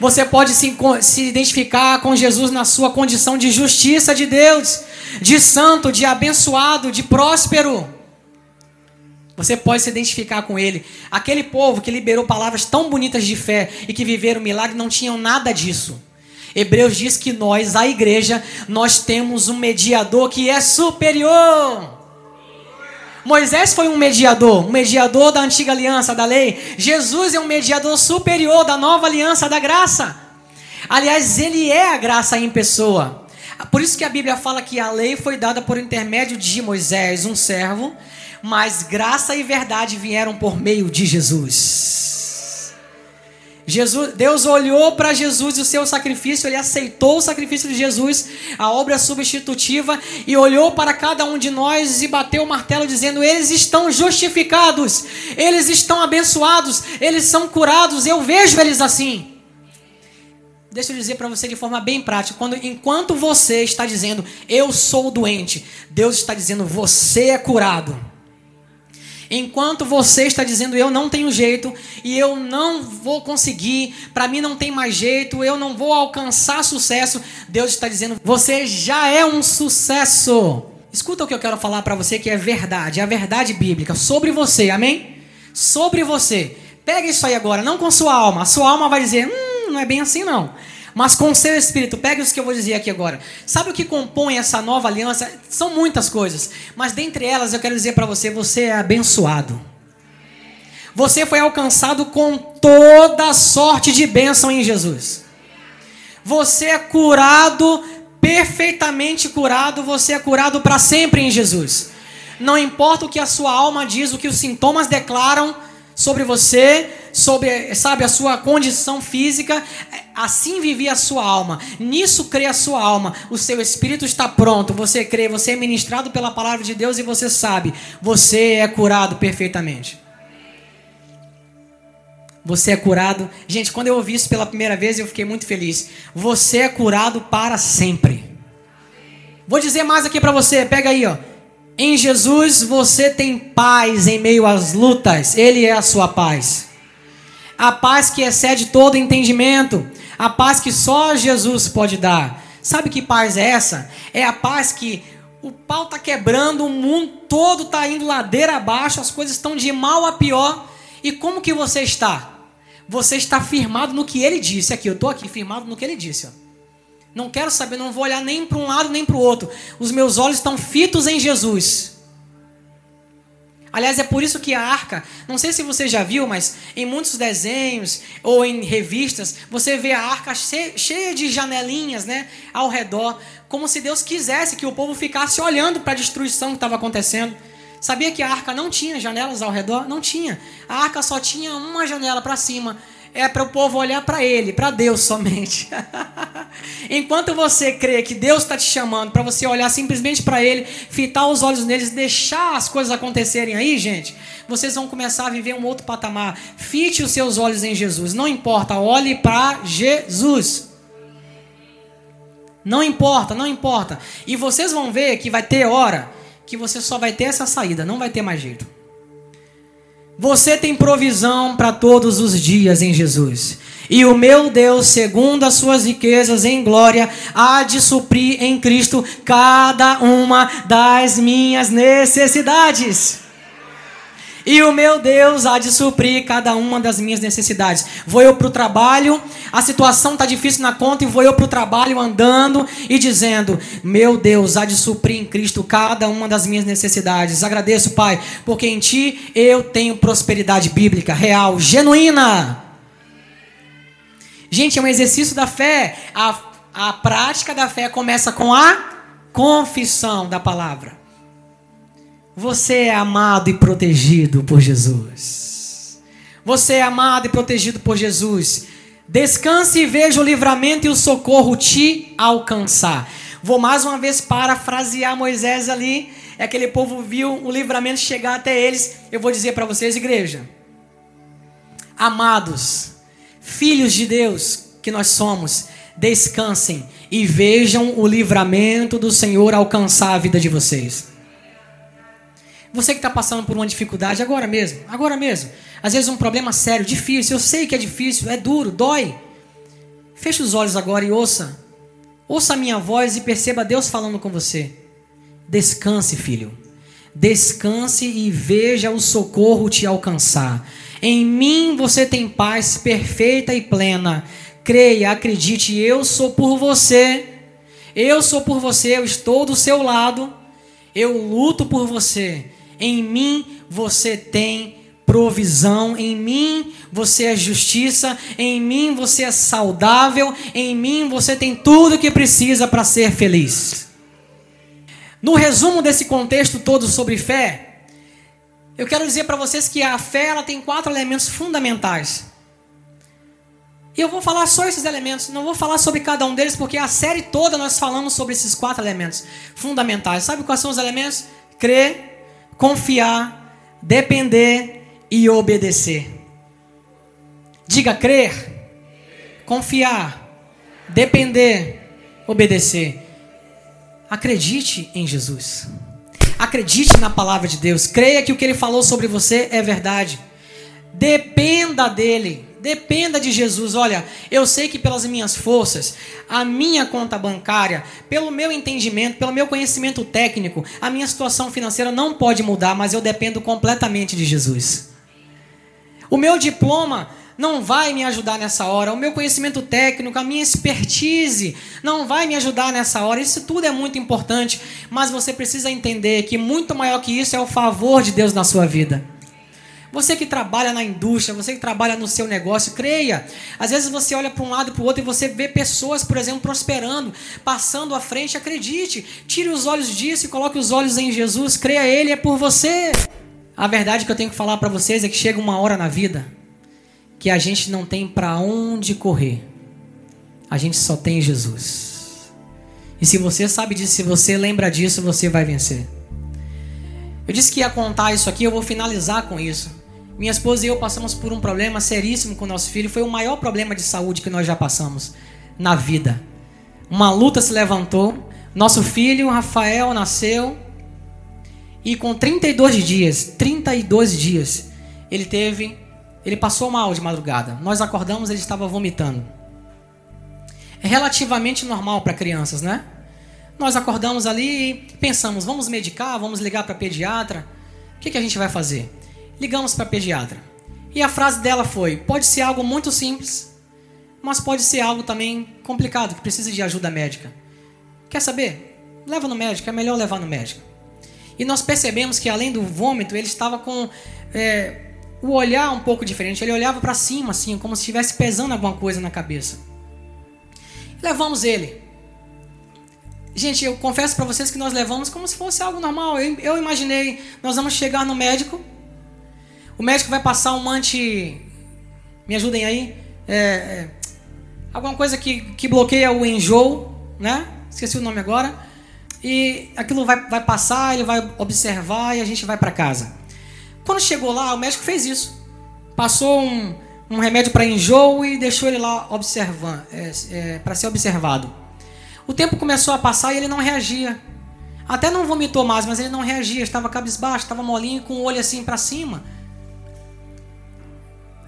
Você pode se, se identificar com Jesus na sua condição de justiça de Deus, de santo, de abençoado, de próspero. Você pode se identificar com ele. Aquele povo que liberou palavras tão bonitas de fé e que viveram milagre não tinham nada disso. Hebreus diz que nós, a igreja, nós temos um mediador que é superior. Moisés foi um mediador, um mediador da antiga aliança, da lei. Jesus é um mediador superior da nova aliança, da graça. Aliás, ele é a graça em pessoa. Por isso que a Bíblia fala que a lei foi dada por intermédio de Moisés, um servo, mas graça e verdade vieram por meio de Jesus. Jesus, Deus olhou para Jesus e o seu sacrifício, ele aceitou o sacrifício de Jesus, a obra substitutiva, e olhou para cada um de nós e bateu o martelo, dizendo: Eles estão justificados, eles estão abençoados, eles são curados, eu vejo eles assim. Deixa eu dizer para você de forma bem prática: quando, enquanto você está dizendo, Eu sou doente, Deus está dizendo, Você é curado. Enquanto você está dizendo eu não tenho jeito e eu não vou conseguir, para mim não tem mais jeito, eu não vou alcançar sucesso, Deus está dizendo você já é um sucesso. Escuta o que eu quero falar para você que é verdade, é a verdade bíblica sobre você, amém? Sobre você. Pega isso aí agora, não com sua alma. A sua alma vai dizer: hum, não é bem assim não mas com o seu espírito. Pegue os que eu vou dizer aqui agora. Sabe o que compõe essa nova aliança? São muitas coisas, mas dentre elas eu quero dizer para você: você é abençoado. Você foi alcançado com toda sorte de bênção em Jesus. Você é curado, perfeitamente curado, você é curado para sempre em Jesus. Não importa o que a sua alma diz, o que os sintomas declaram, sobre você, sobre, sabe, a sua condição física. Assim vivia a sua alma. Nisso crê a sua alma. O seu espírito está pronto. Você crê, você é ministrado pela palavra de Deus e você sabe, você é curado perfeitamente. Você é curado. Gente, quando eu ouvi isso pela primeira vez, eu fiquei muito feliz. Você é curado para sempre. Vou dizer mais aqui para você. Pega aí, ó. Em Jesus você tem paz em meio às lutas, Ele é a sua paz. A paz que excede todo entendimento, a paz que só Jesus pode dar. Sabe que paz é essa? É a paz que o pau está quebrando, o mundo todo está indo ladeira abaixo, as coisas estão de mal a pior. E como que você está? Você está firmado no que ele disse. Aqui, eu estou aqui firmado no que ele disse. Ó. Não quero saber, não vou olhar nem para um lado nem para o outro. Os meus olhos estão fitos em Jesus. Aliás, é por isso que a arca, não sei se você já viu, mas em muitos desenhos ou em revistas, você vê a arca cheia de janelinhas né, ao redor, como se Deus quisesse que o povo ficasse olhando para a destruição que estava acontecendo. Sabia que a arca não tinha janelas ao redor? Não tinha. A arca só tinha uma janela para cima. É para o povo olhar para Ele, para Deus somente. Enquanto você crê que Deus está te chamando para você olhar simplesmente para Ele, fitar os olhos neles, deixar as coisas acontecerem aí, gente, vocês vão começar a viver um outro patamar. Fite os seus olhos em Jesus. Não importa, olhe para Jesus. Não importa, não importa. E vocês vão ver que vai ter hora que você só vai ter essa saída, não vai ter mais jeito. Você tem provisão para todos os dias em Jesus. E o meu Deus, segundo as suas riquezas em glória, há de suprir em Cristo cada uma das minhas necessidades. E o meu Deus há de suprir cada uma das minhas necessidades. Vou eu para o trabalho, a situação está difícil na conta, e vou eu para o trabalho andando e dizendo: Meu Deus há de suprir em Cristo cada uma das minhas necessidades. Agradeço, Pai, porque em Ti eu tenho prosperidade bíblica, real, genuína. Gente, é um exercício da fé. A, a prática da fé começa com a confissão da palavra. Você é amado e protegido por Jesus. Você é amado e protegido por Jesus. Descanse e veja o livramento e o socorro te alcançar. Vou mais uma vez parafrasear Moisés ali. É aquele povo viu o livramento chegar até eles. Eu vou dizer para vocês, igreja. Amados, filhos de Deus que nós somos, descansem e vejam o livramento do Senhor alcançar a vida de vocês. Você que está passando por uma dificuldade agora mesmo, agora mesmo. Às vezes um problema sério, difícil. Eu sei que é difícil, é duro, dói. Feche os olhos agora e ouça. Ouça a minha voz e perceba Deus falando com você. Descanse, filho. Descanse e veja o socorro te alcançar. Em mim você tem paz perfeita e plena. Creia, acredite, eu sou por você. Eu sou por você, eu estou do seu lado. Eu luto por você. Em mim você tem provisão, em mim você é justiça, em mim você é saudável, em mim você tem tudo que precisa para ser feliz. No resumo desse contexto todo sobre fé, eu quero dizer para vocês que a fé ela tem quatro elementos fundamentais. E eu vou falar só esses elementos, não vou falar sobre cada um deles, porque a série toda nós falamos sobre esses quatro elementos fundamentais. Sabe quais são os elementos? Crer, confiar, depender e obedecer. Diga crer, confiar, depender, obedecer. Acredite em Jesus. Acredite na palavra de Deus. Creia que o que ele falou sobre você é verdade. Dependa dele. Dependa de Jesus. Olha, eu sei que pelas minhas forças, a minha conta bancária, pelo meu entendimento, pelo meu conhecimento técnico, a minha situação financeira não pode mudar, mas eu dependo completamente de Jesus. O meu diploma não vai me ajudar nessa hora. O meu conhecimento técnico, a minha expertise não vai me ajudar nessa hora. Isso tudo é muito importante, mas você precisa entender que muito maior que isso é o favor de Deus na sua vida. Você que trabalha na indústria, você que trabalha no seu negócio, creia. Às vezes você olha para um lado e para o outro e você vê pessoas, por exemplo, prosperando, passando à frente. Acredite, tire os olhos disso e coloque os olhos em Jesus. Creia, Ele é por você. A verdade que eu tenho que falar para vocês é que chega uma hora na vida que a gente não tem para onde correr. A gente só tem Jesus. E se você sabe disso, se você lembra disso, você vai vencer. Eu disse que ia contar isso aqui, eu vou finalizar com isso. Minha esposa e eu passamos por um problema seríssimo com nosso filho. Foi o maior problema de saúde que nós já passamos na vida. Uma luta se levantou. Nosso filho, Rafael, nasceu. E com 32 dias, 32 dias, ele teve. Ele passou mal de madrugada. Nós acordamos, ele estava vomitando. É relativamente normal para crianças, né? Nós acordamos ali e pensamos: vamos medicar, vamos ligar para pediatra. O que, que a gente vai fazer? Ligamos para a pediatra. E a frase dela foi: pode ser algo muito simples, mas pode ser algo também complicado, que precisa de ajuda médica. Quer saber? Leva no médico, é melhor levar no médico. E nós percebemos que além do vômito, ele estava com é, o olhar um pouco diferente. Ele olhava para cima, assim, como se estivesse pesando alguma coisa na cabeça. Levamos ele. Gente, eu confesso para vocês que nós levamos como se fosse algo normal. Eu, eu imaginei, nós vamos chegar no médico o médico vai passar um anti Me ajudem aí. É, é, alguma coisa que, que bloqueia o enjoo, né? Esqueci o nome agora. E aquilo vai, vai passar, ele vai observar e a gente vai para casa. Quando chegou lá, o médico fez isso. Passou um, um remédio para enjoo e deixou ele lá observando, é, é, para ser observado. O tempo começou a passar e ele não reagia. Até não vomitou mais, mas ele não reagia, estava cabisbaixo, estava molinho, com o olho assim para cima.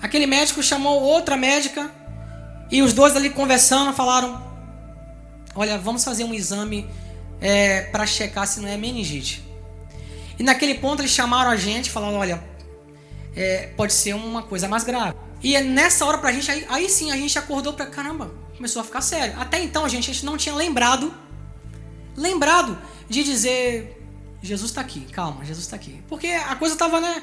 Aquele médico chamou outra médica e os dois ali conversando falaram: Olha, vamos fazer um exame é, para checar se não é meningite. E naquele ponto eles chamaram a gente falaram: Olha, é, pode ser uma coisa mais grave. E é nessa hora pra gente, aí, aí sim a gente acordou pra caramba, começou a ficar sério. Até então a gente, a gente não tinha lembrado, lembrado de dizer: Jesus está aqui, calma, Jesus está aqui. Porque a coisa tava, né?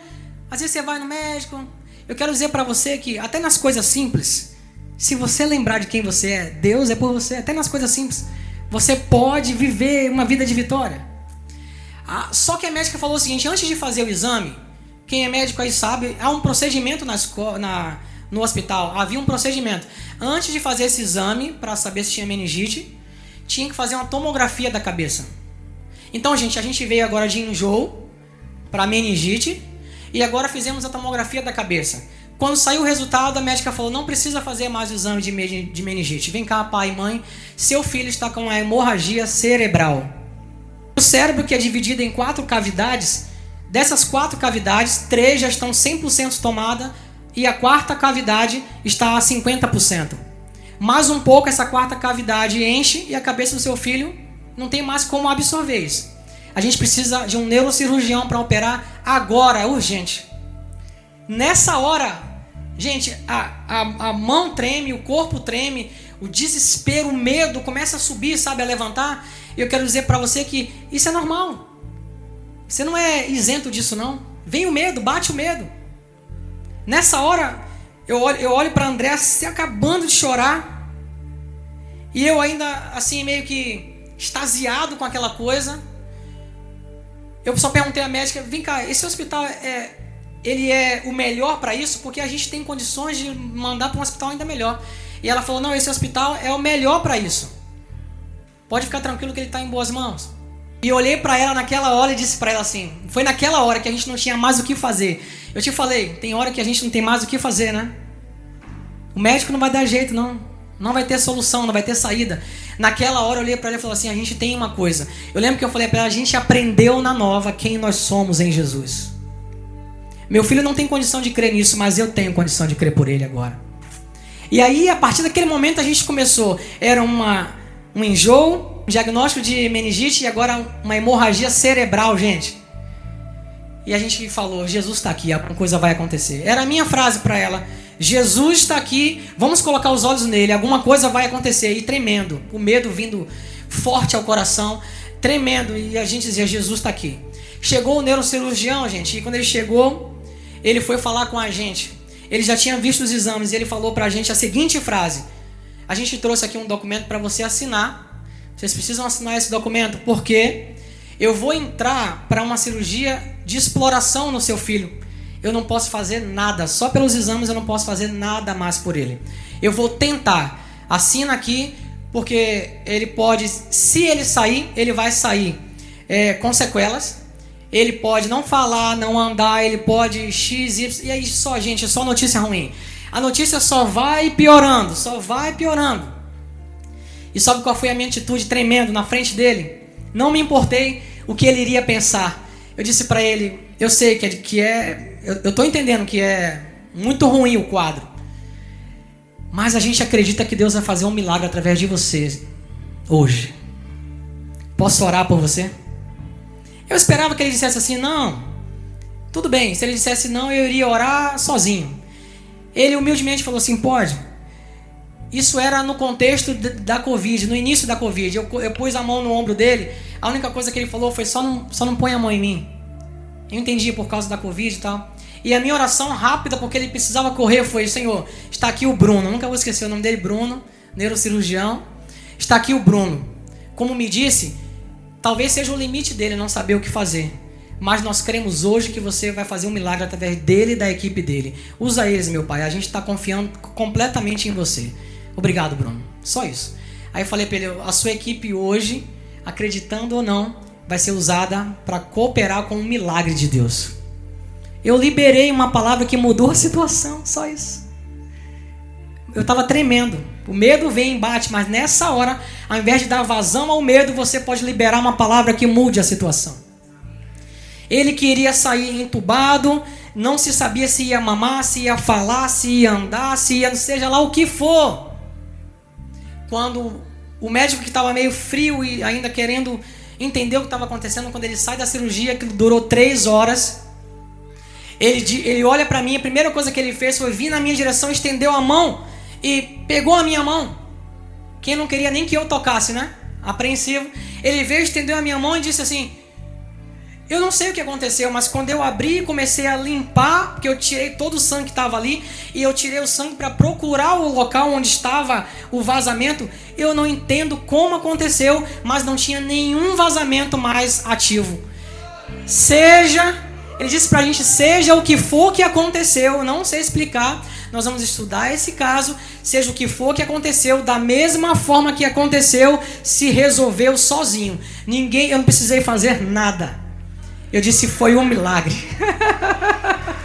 Às vezes você vai no médico. Eu quero dizer para você que até nas coisas simples, se você lembrar de quem você é, Deus é por você, até nas coisas simples, você pode viver uma vida de vitória. Ah, só que a médica falou o seguinte: antes de fazer o exame, quem é médico aí sabe, há um procedimento na, na, no hospital. Havia um procedimento. Antes de fazer esse exame, para saber se tinha meningite, tinha que fazer uma tomografia da cabeça. Então, gente, a gente veio agora de enjoo para meningite e agora fizemos a tomografia da cabeça. Quando saiu o resultado, a médica falou: não precisa fazer mais o exame de meningite. Vem cá, pai e mãe, seu filho está com uma hemorragia cerebral. O cérebro, que é dividido em quatro cavidades, Dessas quatro cavidades, três já estão 100% tomadas e a quarta cavidade está a 50%. Mais um pouco, essa quarta cavidade enche e a cabeça do seu filho não tem mais como absorver isso. A gente precisa de um neurocirurgião para operar agora, urgente. Nessa hora, gente, a, a, a mão treme, o corpo treme, o desespero, o medo começa a subir, sabe, a levantar. E eu quero dizer para você que isso é normal. Você não é isento disso, não. Vem o medo, bate o medo. Nessa hora, eu olho, eu olho para André se acabando de chorar. E eu ainda, assim, meio que extasiado com aquela coisa. Eu só perguntei à médica: vem cá, esse hospital é, ele é o melhor para isso? Porque a gente tem condições de mandar para um hospital ainda melhor. E ela falou: não, esse hospital é o melhor para isso. Pode ficar tranquilo que ele está em boas mãos. E olhei para ela naquela hora e disse para ela assim: Foi naquela hora que a gente não tinha mais o que fazer. Eu te falei: tem hora que a gente não tem mais o que fazer, né? O médico não vai dar jeito, não. Não vai ter solução, não vai ter saída. Naquela hora eu olhei para ela e falei assim: a gente tem uma coisa. Eu lembro que eu falei para ela: a gente aprendeu na nova quem nós somos em Jesus. Meu filho não tem condição de crer nisso, mas eu tenho condição de crer por ele agora. E aí, a partir daquele momento, a gente começou. Era uma, um enjoo, diagnóstico de meningite e agora uma hemorragia cerebral, gente. E a gente falou: Jesus está aqui, alguma coisa vai acontecer. Era a minha frase para ela: Jesus está aqui, vamos colocar os olhos nele, alguma coisa vai acontecer. E tremendo, o medo vindo forte ao coração, tremendo. E a gente dizia: Jesus está aqui. Chegou o neurocirurgião, gente, e quando ele chegou, ele foi falar com a gente. Ele já tinha visto os exames e ele falou para a gente a seguinte frase: A gente trouxe aqui um documento para você assinar vocês precisam assinar esse documento porque eu vou entrar para uma cirurgia de exploração no seu filho. Eu não posso fazer nada, só pelos exames eu não posso fazer nada mais por ele. Eu vou tentar. Assina aqui porque ele pode, se ele sair, ele vai sair é, com sequelas. Ele pode não falar, não andar, ele pode x, y. E aí só, gente, é só notícia ruim. A notícia só vai piorando, só vai piorando. E sabe qual foi a minha atitude tremendo na frente dele? Não me importei o que ele iria pensar. Eu disse para ele: Eu sei que é, que é eu estou entendendo que é muito ruim o quadro, mas a gente acredita que Deus vai fazer um milagre através de você hoje. Posso orar por você? Eu esperava que ele dissesse assim: Não, tudo bem. Se ele dissesse não, eu iria orar sozinho. Ele humildemente falou assim: Pode. Isso era no contexto da Covid, no início da Covid. Eu, eu pus a mão no ombro dele. A única coisa que ele falou foi: só não, só não põe a mão em mim. Eu entendi por causa da Covid e tal. E a minha oração rápida, porque ele precisava correr, foi: Senhor, está aqui o Bruno. Nunca vou esquecer o nome dele: Bruno, neurocirurgião. Está aqui o Bruno. Como me disse, talvez seja o limite dele não saber o que fazer. mas nós cremos hoje que você vai fazer um milagre através dele e da equipe dele. Usa eles, meu pai. A gente está confiando completamente em você. Obrigado, Bruno. Só isso. Aí eu falei para ele: a sua equipe hoje, acreditando ou não, vai ser usada para cooperar com um milagre de Deus. Eu liberei uma palavra que mudou a situação. Só isso. Eu estava tremendo. O medo vem e bate, mas nessa hora, ao invés de dar vazão ao medo, você pode liberar uma palavra que mude a situação. Ele queria sair entubado, não se sabia se ia mamar, se ia falar, se ia andar, se ia, seja lá o que for. Quando o médico que estava meio frio e ainda querendo entender o que estava acontecendo, quando ele sai da cirurgia, que durou três horas, ele, ele olha para mim, a primeira coisa que ele fez foi vir na minha direção, estendeu a mão e pegou a minha mão. Quem não queria nem que eu tocasse, né? Apreensivo. Ele veio, estendeu a minha mão e disse assim: eu não sei o que aconteceu, mas quando eu abri e comecei a limpar, porque eu tirei todo o sangue que estava ali, e eu tirei o sangue para procurar o local onde estava o vazamento, eu não entendo como aconteceu, mas não tinha nenhum vazamento mais ativo. Seja, ele disse para a gente, seja o que for que aconteceu, não sei explicar, nós vamos estudar esse caso, seja o que for que aconteceu, da mesma forma que aconteceu, se resolveu sozinho. Ninguém, eu não precisei fazer nada. Eu disse: foi um milagre.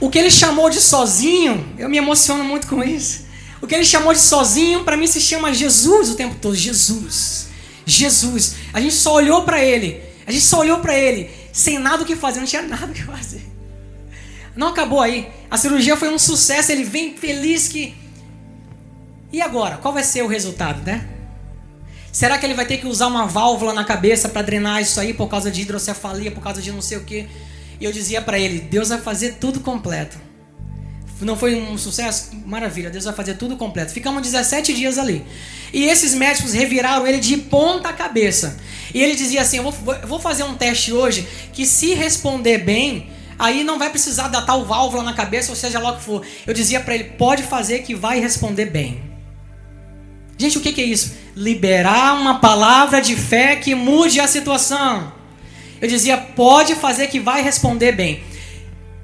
o que ele chamou de sozinho, eu me emociono muito com isso. O que ele chamou de sozinho, para mim se chama Jesus o tempo todo. Jesus. Jesus. A gente só olhou para ele. A gente só olhou para ele, sem nada o que fazer, não tinha nada o que fazer. Não acabou aí. A cirurgia foi um sucesso, ele vem feliz que. E agora? Qual vai ser o resultado, né? Será que ele vai ter que usar uma válvula na cabeça para drenar isso aí por causa de hidrocefalia, por causa de não sei o quê? E eu dizia para ele: Deus vai fazer tudo completo. Não foi um sucesso? Maravilha, Deus vai fazer tudo completo. Ficamos 17 dias ali. E esses médicos reviraram ele de ponta cabeça. E ele dizia assim: Eu vou, vou fazer um teste hoje que, se responder bem, aí não vai precisar dar tal válvula na cabeça, ou seja lá o que for. Eu dizia para ele: pode fazer que vai responder bem. Gente, o que, que é isso? Liberar uma palavra de fé que mude a situação. Eu dizia: pode fazer que vai responder bem.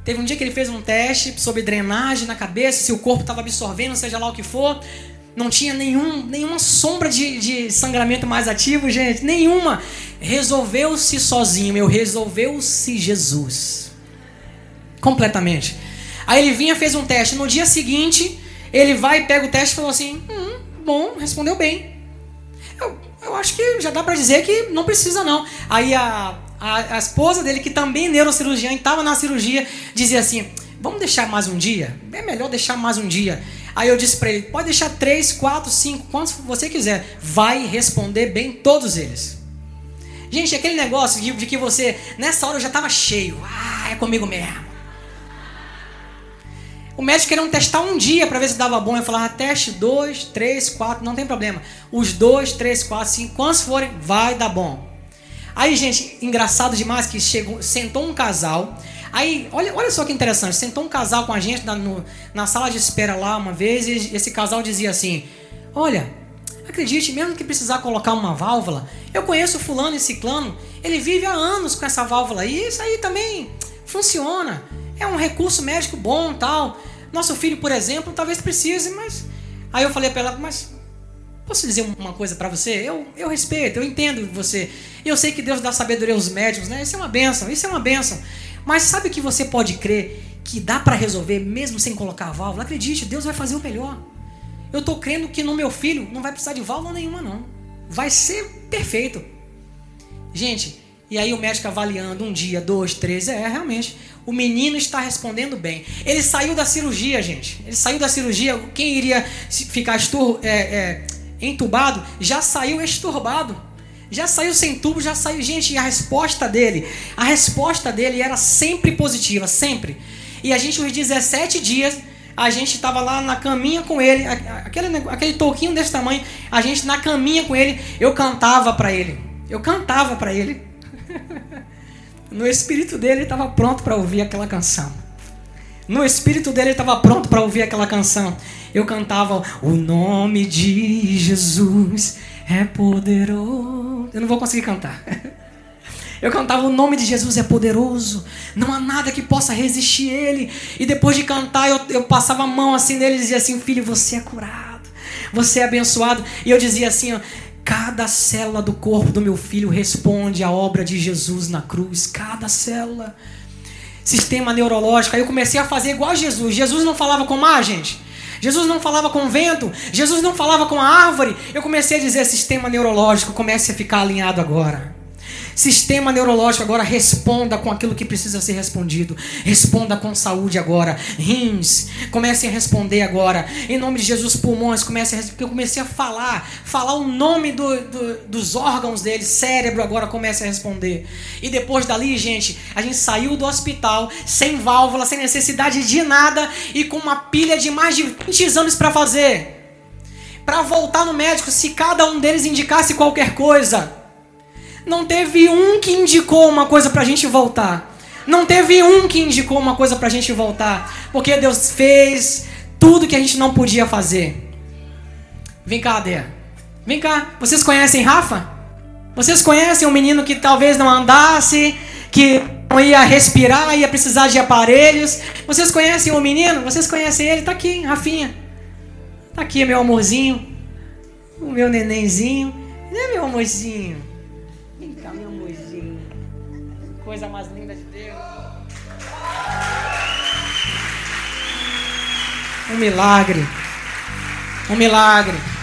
Teve um dia que ele fez um teste sobre drenagem na cabeça, se o corpo estava absorvendo, seja lá o que for. Não tinha nenhum, nenhuma sombra de, de sangramento mais ativo, gente. Nenhuma. Resolveu-se sozinho, meu. Resolveu-se Jesus completamente. Aí ele vinha, fez um teste. No dia seguinte, ele vai, pega o teste e falou assim: hum, bom, respondeu bem. Eu, eu acho que já dá para dizer que não precisa não. Aí a, a, a esposa dele, que também é neurocirurgiã, estava na cirurgia, dizia assim: vamos deixar mais um dia? É melhor deixar mais um dia. Aí eu disse para ele: pode deixar três, quatro, cinco, quantos você quiser. Vai responder bem todos eles. Gente, aquele negócio de, de que você, nessa hora eu já estava cheio. Ah, é comigo mesmo. O médico queria testar um dia para ver se dava bom. Eu falava, teste dois, três, quatro, não tem problema. Os dois, três, quatro, cinco, quantos forem, vai dar bom. Aí, gente, engraçado demais que chegou, sentou um casal. Aí, olha, olha só que interessante, sentou um casal com a gente na, no, na sala de espera lá uma vez e esse casal dizia assim: Olha, acredite, mesmo que precisar colocar uma válvula, eu conheço fulano e ciclano, ele vive há anos com essa válvula e isso aí também funciona. É um recurso médico bom tal. Nosso filho, por exemplo, talvez precise, mas. Aí eu falei para ela, mas posso dizer uma coisa para você? Eu, eu respeito, eu entendo você. Eu sei que Deus dá sabedoria aos médicos, né? Isso é uma benção, isso é uma benção. Mas sabe que você pode crer que dá para resolver mesmo sem colocar a válvula? Acredite, Deus vai fazer o melhor. Eu estou crendo que no meu filho não vai precisar de válvula nenhuma, não. Vai ser perfeito. Gente, e aí o médico avaliando um dia, dois, três, é realmente. O menino está respondendo bem. Ele saiu da cirurgia, gente. Ele saiu da cirurgia. Quem iria ficar estur, é, é, entubado já saiu esturbado. Já saiu sem tubo, já saiu. Gente, e a resposta dele, a resposta dele era sempre positiva, sempre. E a gente, os 17 dias, a gente estava lá na caminha com ele, aquele, aquele toquinho desse tamanho, a gente na caminha com ele, eu cantava para ele. Eu cantava para ele. No espírito dele, ele estava pronto para ouvir aquela canção. No espírito dele, ele estava pronto para ouvir aquela canção. Eu cantava: O nome de Jesus é poderoso. Eu não vou conseguir cantar. Eu cantava: O nome de Jesus é poderoso. Não há nada que possa resistir ele. E depois de cantar, eu, eu passava a mão assim nele e dizia assim: Filho, você é curado. Você é abençoado. E eu dizia assim: ó, Cada célula do corpo do meu filho responde à obra de Jesus na cruz. Cada célula sistema neurológico. Aí eu comecei a fazer igual a Jesus. Jesus não falava com mar, gente. Jesus não falava com vento. Jesus não falava com a árvore. Eu comecei a dizer sistema neurológico, comece a ficar alinhado agora. Sistema neurológico agora responda com aquilo que precisa ser respondido. Responda com saúde agora. Rins, comecem a responder agora. Em nome de Jesus, pulmões, comecem a Porque eu comecei a falar, falar o nome do, do, dos órgãos dele. Cérebro agora comece a responder. E depois dali, gente, a gente saiu do hospital sem válvula, sem necessidade de nada e com uma pilha de mais de 20 anos para fazer. Para voltar no médico, se cada um deles indicasse qualquer coisa. Não teve um que indicou uma coisa para a gente voltar. Não teve um que indicou uma coisa para a gente voltar. Porque Deus fez tudo que a gente não podia fazer. Vem cá, Adé. Vem cá. Vocês conhecem Rafa? Vocês conhecem um menino que talvez não andasse, que não ia respirar, ia precisar de aparelhos? Vocês conhecem o um menino? Vocês conhecem ele? Tá aqui, Rafinha. Tá aqui, meu amorzinho. O meu nenenzinho. Né, meu amorzinho? Coisa mais linda de Deus. Um milagre. Um milagre.